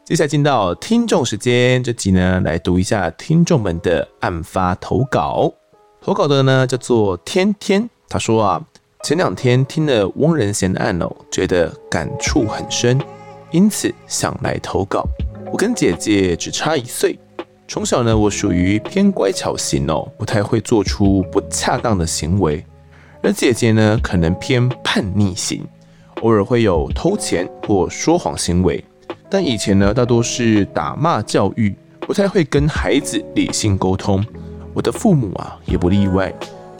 接下来进到听众时间，这集呢，来读一下听众们的案发投稿。投稿的呢叫做天天，他说啊，前两天听了翁仁贤的案哦，觉得感触很深。因此想来投稿。我跟姐姐只差一岁，从小呢，我属于偏乖巧型哦，不太会做出不恰当的行为。而姐姐呢，可能偏叛逆型，偶尔会有偷钱或说谎行为。但以前呢，大多是打骂教育，不太会跟孩子理性沟通。我的父母啊，也不例外。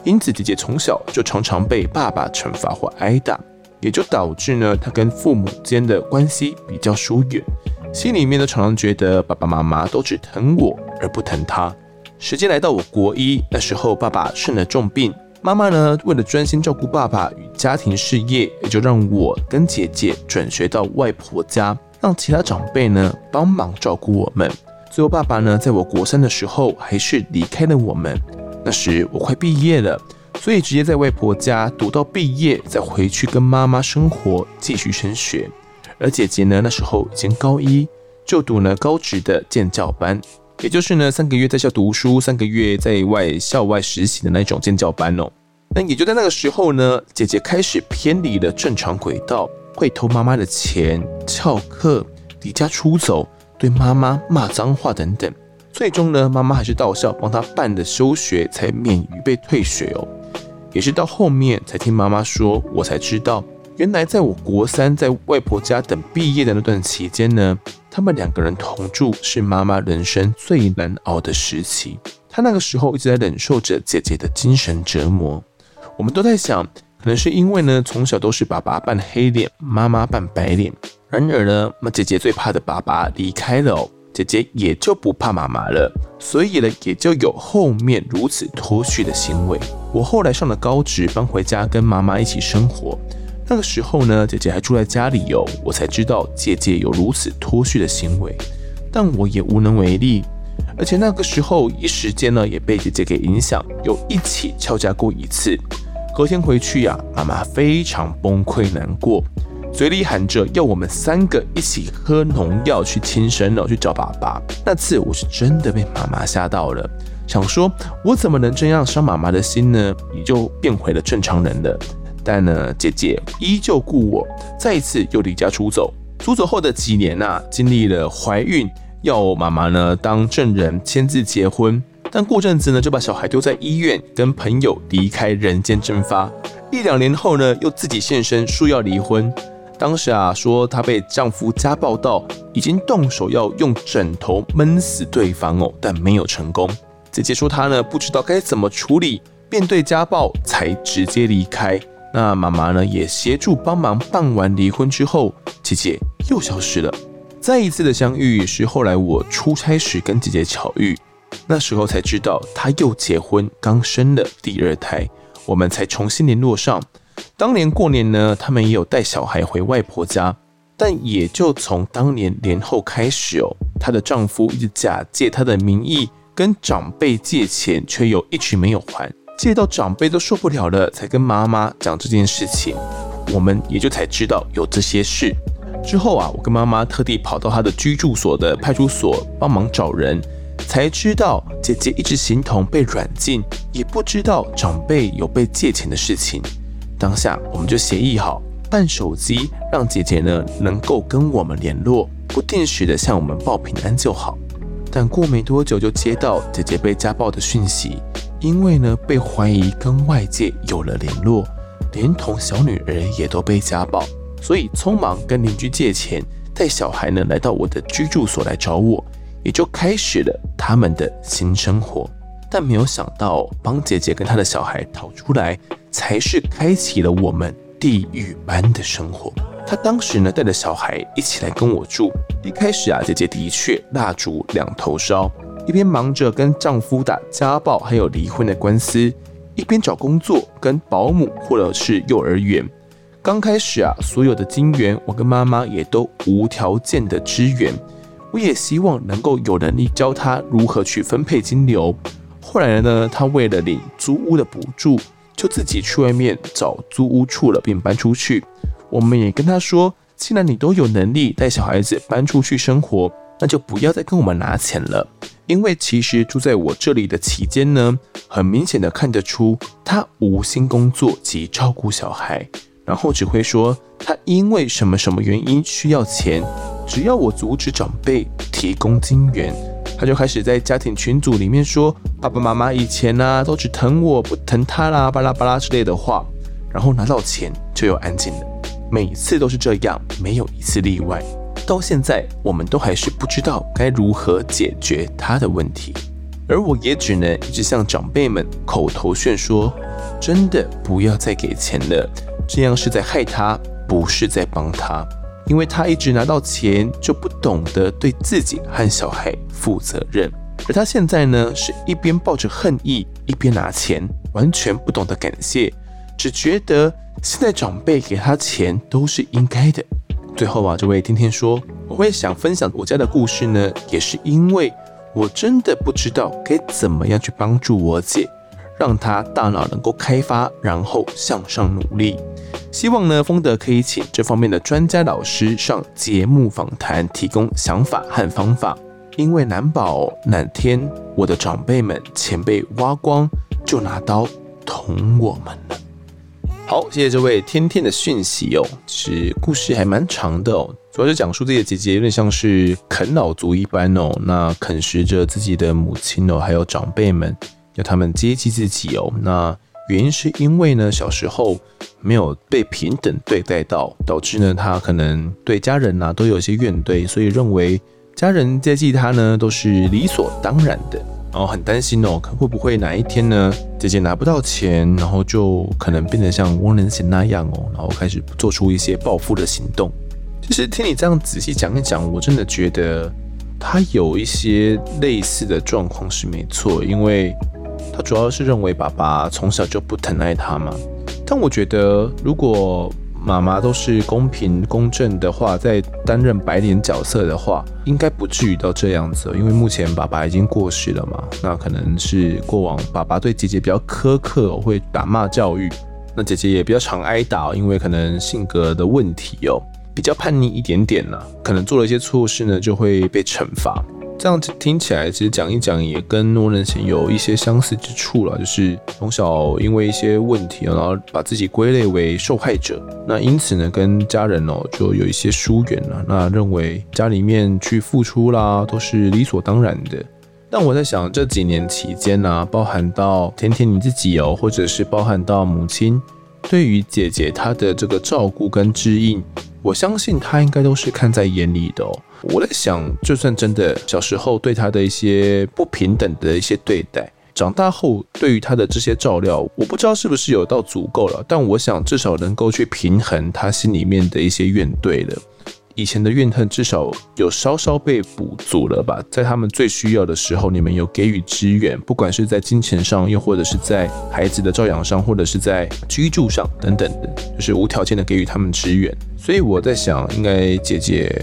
因此，姐姐从小就常常被爸爸惩罚或挨打。也就导致呢，她跟父母间的关系比较疏远，心里面呢常常觉得爸爸妈妈都只疼我而不疼她。时间来到我国一，那时候爸爸生了重病，妈妈呢为了专心照顾爸爸与家庭事业，也就让我跟姐姐转学到外婆家，让其他长辈呢帮忙照顾我们。最后爸爸呢在我国三的时候还是离开了我们，那时我快毕业了。所以直接在外婆家读到毕业，再回去跟妈妈生活，继续升学。而姐姐呢，那时候已经高一，就读了高职的建教班，也就是呢三个月在校读书，三个月在外校外实习的那种建教班哦。那也就在那个时候呢，姐姐开始偏离了正常轨道，会偷妈妈的钱、翘课、离家出走、对妈妈骂脏话等等。最终呢，妈妈还是到校帮她办的休学，才免于被退学哦。也是到后面才听妈妈说，我才知道，原来在我国三在外婆家等毕业的那段期间呢，他们两个人同住是妈妈人生最难熬的时期。她那个时候一直在忍受着姐姐的精神折磨。我们都在想，可能是因为呢，从小都是爸爸扮黑脸，妈妈扮白脸。然而呢，那姐姐最怕的爸爸离开了哦。姐姐也就不怕妈妈了，所以呢，也就有后面如此脱序的行为。我后来上了高职，搬回家跟妈妈一起生活。那个时候呢，姐姐还住在家里哦，我才知道姐姐有如此脱序的行为，但我也无能为力。而且那个时候一时间呢，也被姐姐给影响，有一起翘家过一次。隔天回去呀，妈妈非常崩溃难过。嘴里喊着要我们三个一起喝农药去轻生了，去找爸爸。那次我是真的被妈妈吓到了，想说我怎么能这样伤妈妈的心呢？也就变回了正常人了。但呢，姐姐依旧顾我，再一次又离家出走。出走后的几年呐、啊，经历了怀孕，要妈妈呢当证人签字结婚，但过阵子呢就把小孩丢在医院，跟朋友离开人间蒸发。一两年后呢，又自己现身说要离婚。当时啊，说她被丈夫家暴到，已经动手要用枕头闷死对方哦，但没有成功。姐姐说她呢不知道该怎么处理，面对家暴才直接离开。那妈妈呢也协助帮忙办完离婚之后，姐姐又消失了。再一次的相遇是后来我出差时跟姐姐巧遇，那时候才知道她又结婚，刚生了第二胎，我们才重新联络上。当年过年呢，他们也有带小孩回外婆家，但也就从当年年后开始哦，她的丈夫一直假借她的名义跟长辈借钱，却又一直没有还，借到长辈都受不了了，才跟妈妈讲这件事情，我们也就才知道有这些事。之后啊，我跟妈妈特地跑到她的居住所的派出所帮忙找人，才知道姐姐一直形同被软禁，也不知道长辈有被借钱的事情。当下我们就协议好办手机，让姐姐呢能够跟我们联络，不定时的向我们报平安就好。但过没多久就接到姐姐被家暴的讯息，因为呢被怀疑跟外界有了联络，连同小女儿也都被家暴，所以匆忙跟邻居借钱，带小孩呢来到我的居住所来找我，也就开始了他们的新生活。但没有想到，帮姐姐跟她的小孩逃出来，才是开启了我们地狱般的生活。她当时呢带着小孩一起来跟我住。一开始啊，姐姐的确蜡烛两头烧，一边忙着跟丈夫打家暴还有离婚的官司，一边找工作跟保姆或者是幼儿园。刚开始啊，所有的金源我跟妈妈也都无条件的支援。我也希望能够有能力教他如何去分配金流。后来呢，他为了领租屋的补助，就自己去外面找租屋处了，并搬出去。我们也跟他说，既然你都有能力带小孩子搬出去生活，那就不要再跟我们拿钱了。因为其实住在我这里的期间呢，很明显的看得出他无心工作及照顾小孩。然后只会说他因为什么什么原因需要钱，只要我阻止长辈提供金元，他就开始在家庭群组里面说爸爸妈妈以前啊都只疼我不疼他啦，巴拉巴拉之类的话，然后拿到钱就又安静了，每次都是这样，没有一次例外。到现在我们都还是不知道该如何解决他的问题，而我也只能一直向长辈们口头劝说，真的不要再给钱了。这样是在害他，不是在帮他，因为他一直拿到钱就不懂得对自己和小孩负责任，而他现在呢，是一边抱着恨意，一边拿钱，完全不懂得感谢，只觉得现在长辈给他钱都是应该的。最后啊，这位天天说，我会想分享我家的故事呢，也是因为我真的不知道该怎么样去帮助我姐。让他大脑能够开发，然后向上努力。希望呢，丰德可以请这方面的专家老师上节目访谈，提供想法和方法。因为难保哪天我的长辈们钱被挖光，就拿刀捅我们了。好，谢谢这位天天的讯息哦。其实故事还蛮长的哦，主要是讲述自己的姐姐有点像是啃老族一般哦，那啃食着自己的母亲哦，还有长辈们。要他们接济自己哦，那原因是因为呢，小时候没有被平等对待到，导致呢，他可能对家人呐、啊、都有些怨怼，所以认为家人接济他呢都是理所当然的，然后很担心哦，会不会哪一天呢，姐姐拿不到钱，然后就可能变得像汪仁贤那样哦，然后开始做出一些报复的行动。其实听你这样仔细讲一讲，我真的觉得他有一些类似的状况是没错，因为。他主要是认为爸爸从小就不疼爱他嘛，但我觉得如果妈妈都是公平公正的话，在担任白脸角色的话，应该不至于到这样子。因为目前爸爸已经过世了嘛，那可能是过往爸爸对姐姐比较苛刻，会打骂教育，那姐姐也比较常挨打，因为可能性格的问题哦，比较叛逆一点点呢，可能做了一些错事呢，就会被惩罚。这样听起来，其实讲一讲也跟翁仁贤有一些相似之处了，就是从小因为一些问题，然后把自己归类为受害者，那因此呢，跟家人哦就有一些疏远了，那认为家里面去付出啦都是理所当然的。但我在想这几年期间呢、包含到甜甜你自己哦，或者是包含到母亲对于姐姐她的这个照顾跟指引，我相信他应该都是看在眼里的哦。我在想，就算真的小时候对他的一些不平等的一些对待，长大后对于他的这些照料，我不知道是不是有到足够了，但我想至少能够去平衡他心里面的一些怨怼了。以前的怨恨至少有稍稍被补足了吧？在他们最需要的时候，你们有给予支援，不管是在金钱上，又或者是在孩子的照养上，或者是在居住上等等，就是无条件的给予他们支援。所以我在想，应该姐姐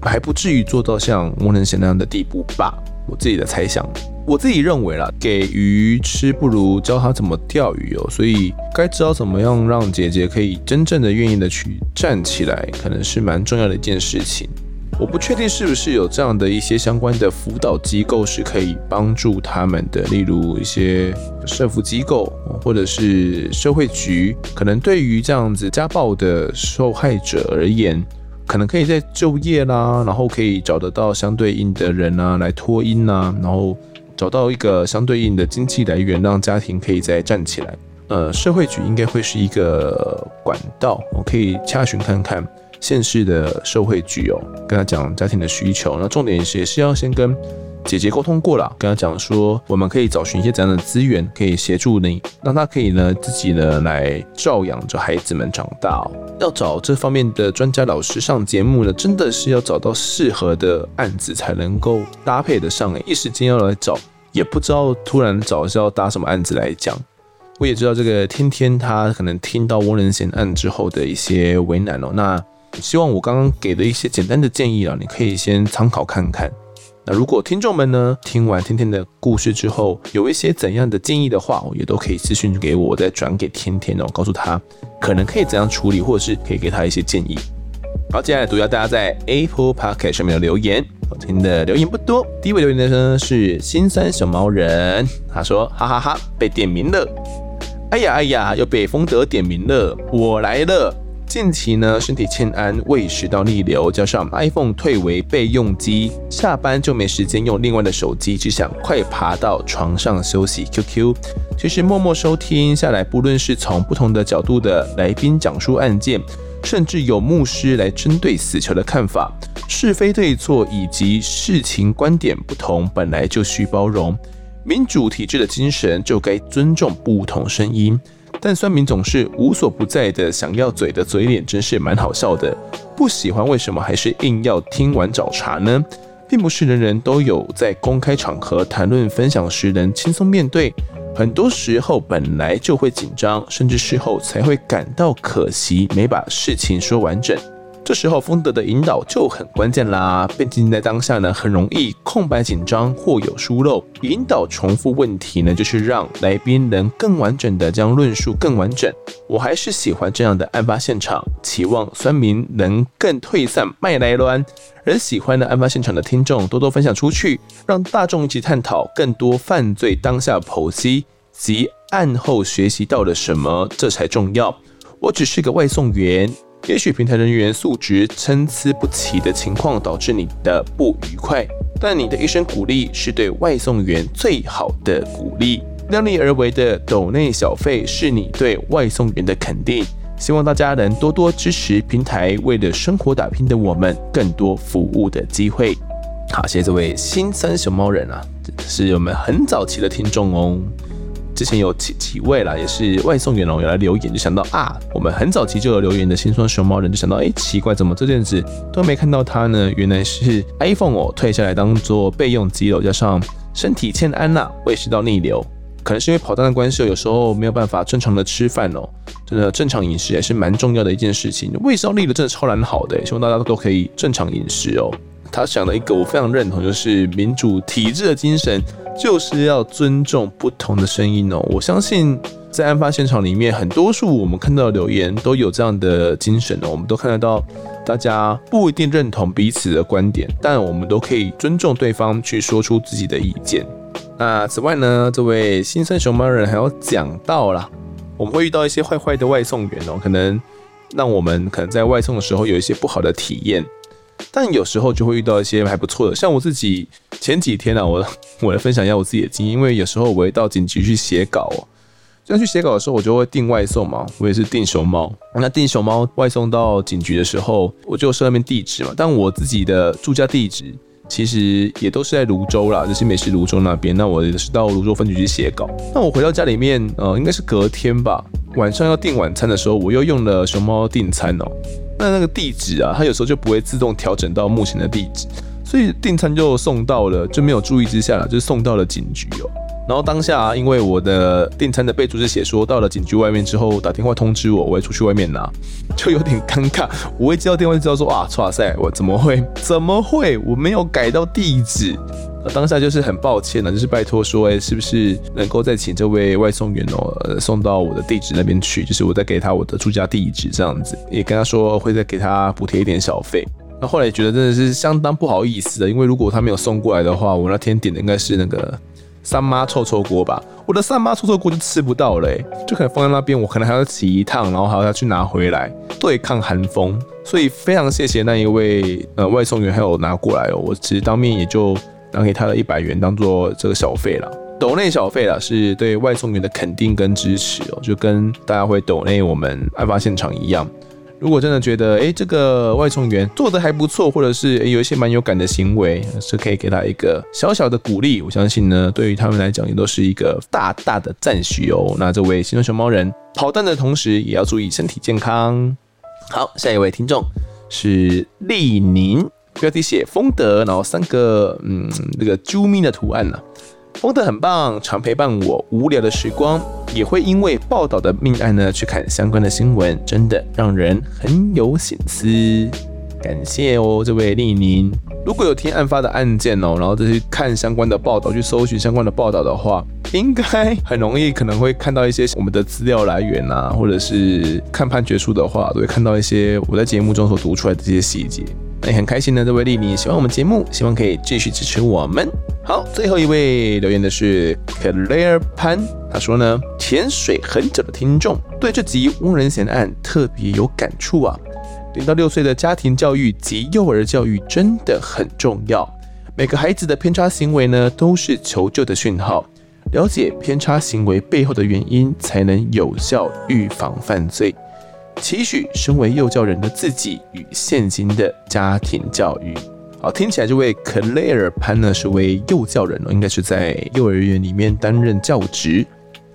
还不至于做到像翁能贤那样的地步吧？我自己的猜想，我自己认为啦，给鱼吃不如教他怎么钓鱼哦。所以该知道怎么样让姐姐可以真正的愿意的去站起来，可能是蛮重要的一件事情。我不确定是不是有这样的一些相关的辅导机构是可以帮助他们的，例如一些社福机构或者是社会局，可能对于这样子家暴的受害者而言，可能可以在就业啦，然后可以找得到相对应的人啊来托婴啊，然后找到一个相对应的经济来源，让家庭可以再站起来。呃，社会局应该会是一个管道，我可以查询看看现市的社会局哦，跟他讲家庭的需求。那重点是也是要先跟姐姐沟通过了，跟她讲说我们可以找寻一些怎样的资源，可以协助你，让她可以呢自己呢来照养着孩子们长大。要找这方面的专家老师上节目呢，真的是要找到适合的案子才能够搭配得上诶，一时间要来找，也不知道突然找是要搭什么案子来讲。我也知道这个天天他可能听到翁仁贤案之后的一些为难哦，那希望我刚刚给的一些简单的建议啊，你可以先参考看看。那如果听众们呢听完天天的故事之后，有一些怎样的建议的话，我也都可以私信给我，我再转给天天哦，告诉他可能可以怎样处理，或者是可以给他一些建议。好，接下来读一下大家在 Apple Podcast 上面的留言。我听的留言不多，第一位留言的呢是新三小猫人，他说哈哈哈被点名了。哎呀哎呀，又被丰德点名了，我来了。近期呢，身体欠安，胃食道逆流，加上 iPhone 退为备用机，下班就没时间用另外的手机，只想快爬到床上休息。QQ，其实默默收听下来，不论是从不同的角度的来宾讲述案件，甚至有牧师来针对死囚的看法，是非对错以及事情观点不同，本来就需包容。民主体制的精神就该尊重不同声音，但酸民总是无所不在的想要嘴的嘴脸，真是蛮好笑的。不喜欢为什么还是硬要听完找茬呢？并不是人人都有在公开场合谈论分享时能轻松面对，很多时候本来就会紧张，甚至事后才会感到可惜，没把事情说完整。这时候风德的引导就很关键啦，毕竟在当下呢，很容易空白紧张或有疏漏。引导重复问题呢，就是让来宾能更完整的将论述更完整。我还是喜欢这样的案发现场，期望酸民能更退散卖来乱，而喜欢的案发现场的听众多多分享出去，让大众一起探讨更多犯罪当下剖析及案后学习到了什么，这才重要。我只是个外送员。也许平台人员素质参差不齐的情况导致你的不愉快，但你的一声鼓励是对外送员最好的鼓励。量力而为的抖内小费是你对外送员的肯定。希望大家能多多支持平台，为了生活打拼的我们更多服务的机会。好，谢谢这位新三熊猫人啊，是我们很早期的听众哦。之前有几几位啦，也是外送员哦，有来留言，就想到啊，我们很早期就有留言的心酸熊猫人，就想到，哎、奇怪，怎么这阵子都没看到他呢？原来是 iPhone 哦退下来当做备用机了，加上身体欠安呐，胃食道逆流，可能是因为跑单的关系，有时候没有办法正常的吃饭哦。真的正常饮食也是蛮重要的一件事情，胃食道逆流真的超难好的，希望大家都可以正常饮食哦。他想了一个我非常认同，就是民主体制的精神，就是要尊重不同的声音哦。我相信在案发现场里面，很多数我们看到的留言都有这样的精神哦。我们都看得到，大家不一定认同彼此的观点，但我们都可以尊重对方去说出自己的意见。那此外呢，这位新生熊猫人还要讲到啦，我们会遇到一些坏坏的外送员哦，可能让我们可能在外送的时候有一些不好的体验。但有时候就会遇到一些还不错的，像我自己前几天啊，我 我来分享一下我自己的经验，因为有时候我会到警局去写稿哦，这样去写稿的时候，我就会订外送嘛，我也是订熊猫。那订熊猫外送到警局的时候，我就设那边地址嘛，但我自己的住家地址其实也都是在泸州啦，就是美食泸州那边。那我也是到泸州分局去写稿。那我回到家里面，呃，应该是隔天吧，晚上要订晚餐的时候，我又用了熊猫订餐哦。那那个地址啊，它有时候就不会自动调整到目前的地址，所以订餐就送到了，就没有注意之下，就送到了警局哦。然后当下，因为我的订餐的备注是写说，到了警局外面之后打电话通知我，我会出去外面拿，就有点尴尬。我一接到电话就知道说啊，哇塞，我怎么会？怎么会？我没有改到地址。当下就是很抱歉了，就是拜托说，哎，是不是能够再请这位外送员哦，送到我的地址那边去？就是我再给他我的住家地址这样子，也跟他说会再给他补贴一点小费。那后来也觉得真的是相当不好意思的，因为如果他没有送过来的话，我那天点的应该是那个三妈臭臭锅吧，我的三妈臭臭锅就吃不到了，就可能放在那边，我可能还要骑一趟，然后还要去拿回来对抗寒风。所以非常谢谢那一位呃外送员还有拿过来哦，我其实当面也就。拿给他了一百元当做这个小费了。抖内小费啦，是对外送员的肯定跟支持哦，就跟大家会抖内我们案发现场一样。如果真的觉得，哎，这个外送员做得还不错，或者是诶有一些蛮有感的行为，是可以给他一个小小的鼓励。我相信呢，对于他们来讲，也都是一个大大的赞许哦。那这位行动熊猫人跑单的同时，也要注意身体健康。好，下一位听众是丽宁，标题写丰德，然后三个嗯那个啾咪的图案呢、丰德很棒，常陪伴我无聊的时光，也会因为报道的命案呢去看相关的新闻，真的让人很有省思。感谢哦，这位丽宁。如果有听案发的案件哦，然后再去看相关的报道，去搜寻相关的报道的话，应该很容易可能会看到一些我们的资料来源啊，或者是看判决书的话，都会看到一些我在节目中所读出来的这些细节。那很开心呢，这位丽丽喜欢我们节目，希望可以继续支持我们。好，最后一位留言的是 Claire 潘，他说呢，潜水很久的听众对这集翁仁贤案特别有感触啊。零到六岁的家庭教育及幼儿教育真的很重要，每个孩子的偏差行为呢都是求救的讯号，了解偏差行为背后的原因，才能有效预防犯罪。期许身为幼教人的自己与现今的家庭教育，好，听起来这位 Claire Pan 呢是位幼教人哦，应该是在幼儿园里面担任教职。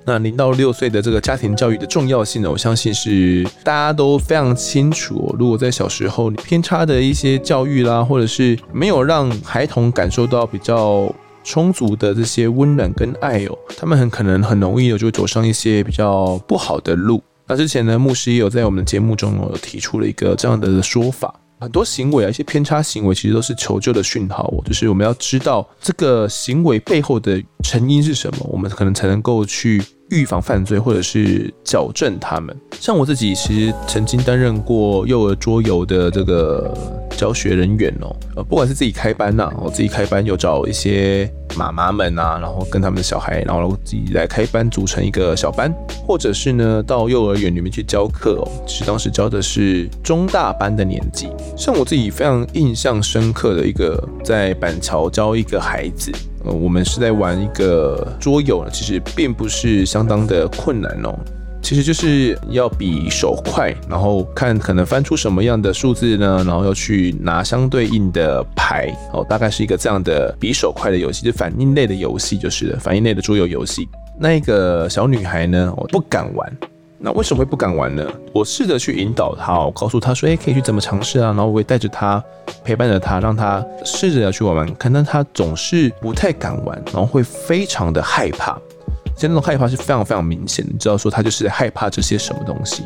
那零到六岁的这个家庭教育的重要性呢，我相信是大家都非常清楚。如果在小时候你偏差的一些教育啦，或者是没有让孩童感受到比较充足的这些温暖跟爱哦，他们很可能很容易的就会走上一些比较不好的路。那之前呢，牧师也有在我们的节目中有提出了一个这样的说法，很多行为啊，一些偏差行为，其实都是求救的讯号，就是我们要知道这个行为背后的成因是什么，我们可能才能够去预防犯罪，或者是矫正他们。像我自己其实曾经担任过幼儿桌游的这个教学人员哦，呃，不管是自己开班呐，我自己开班有找一些。妈妈们啊，然后跟他们的小孩，然后自己来开班，组成一个小班，或者是呢，到幼儿园里面去教课哦。其实当时教的是中大班的年纪。像我自己非常印象深刻的一个，在板桥教一个孩子，呃，我们是在玩一个桌游，其实并不是相当的困难哦。其实就是要比手快，然后看可能翻出什么样的数字呢？然后要去拿相对应的牌哦，大概是一个这样的比手快的游戏，就反应类的游戏，就是反应类的桌游游戏。那个小女孩呢，我不敢玩。那为什么会不敢玩呢？我试着去引导他，我告诉他说：“哎，可以去怎么尝试啊？”然后我会带着他，陪伴着他，让他试着要去玩玩看。但他总是不太敢玩，然后会非常的害怕。其实那种害怕是非常非常明显的，你知道说他就是害怕这些什么东西。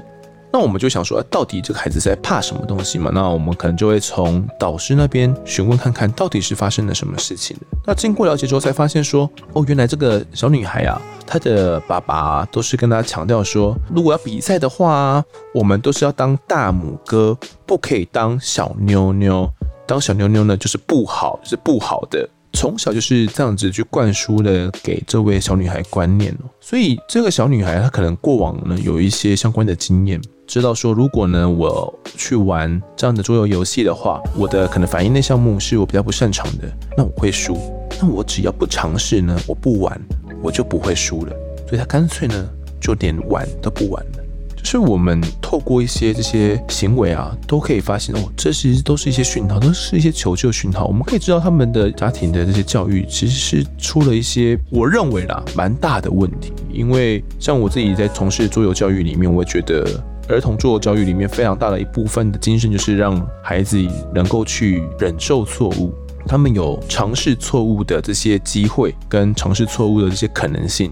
那我们就想说，到底这个孩子在怕什么东西嘛？那我们可能就会从导师那边询问看看，到底是发生了什么事情。那经过了解之后，才发现说，哦，原来这个小女孩啊，她的爸爸都是跟她强调说，如果要比赛的话，我们都是要当大拇哥，不可以当小妞妞。当小妞妞呢，就是不好，是不好的。从小就是这样子去灌输了给这位小女孩观念哦，所以这个小女孩她可能过往呢有一些相关的经验，知道说如果呢我去玩这样的桌游游戏的话，我的可能反应类项目是我比较不擅长的，那我会输。那我只要不尝试呢，我不玩我就不会输了。所以他干脆呢就连玩都不玩了。是我们透过一些这些行为啊，都可以发现哦，这其实都是一些讯号，都是一些求救讯号。我们可以知道他们的家庭的这些教育其实是出了一些，我认为啦，蛮大的问题。因为像我自己在从事桌游教育里面，我觉得儿童做教育里面非常大的一部分的精神，就是让孩子能够去忍受错误，他们有尝试错误的这些机会，跟尝试错误的这些可能性。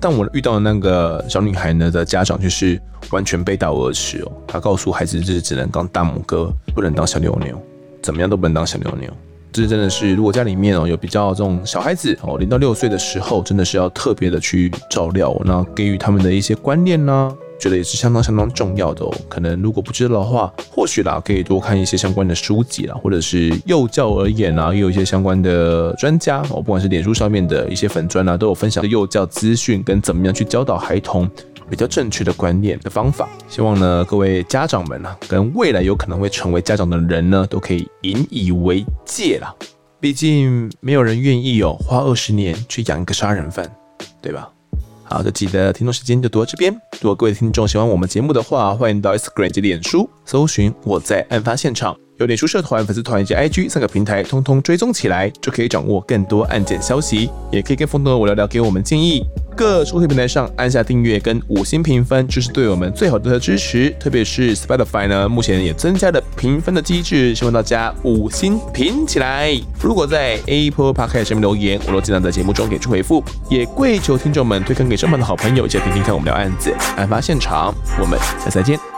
但我遇到的那个小女孩呢的家长就是完全背道而驰哦，他告诉孩子就是只能当大拇哥，不能当小妞妞，怎么样都不能当小妞妞。这真的是，如果家里面哦有比较这种小孩子哦，零到六岁的时候，真的是要特别的去照料，那给予他们的一些观念呢。觉得也是相当相当重要的哦。可能如果不知道的话，或许啦可以多看一些相关的书籍啦，或者是幼教而言啊，也有一些相关的专家哦，不管是脸书上面的一些粉砖啊，都有分享幼教资讯跟怎么样去教导孩童比较正确的观念的方法。希望呢各位家长们啊，跟未来有可能会成为家长的人呢，都可以引以为戒啦。毕竟没有人愿意哦花二十年去养一个杀人犯，对吧？好，这集的听众时间就读到这边。如果各位听众喜欢我们节目的话，欢迎到 Instagram 及脸书搜寻我在案发现场。有脸书社团、粉丝团以及 IG 三个平台，通通追踪起来，就可以掌握更多案件消息。也可以跟风德我聊聊，给我们建议。各收听平台上按下订阅跟五星评分，就是对我们最好的支持。特别是 Spotify 呢，目前也增加了评分的机制，希望大家五星评起来。如果在 Apple Podcast 上面留言，我都尽量在节目中给出回复。也跪求听众们推荐给身旁的好朋友，一起听听看我们聊案子、案发现场。我们下次再见。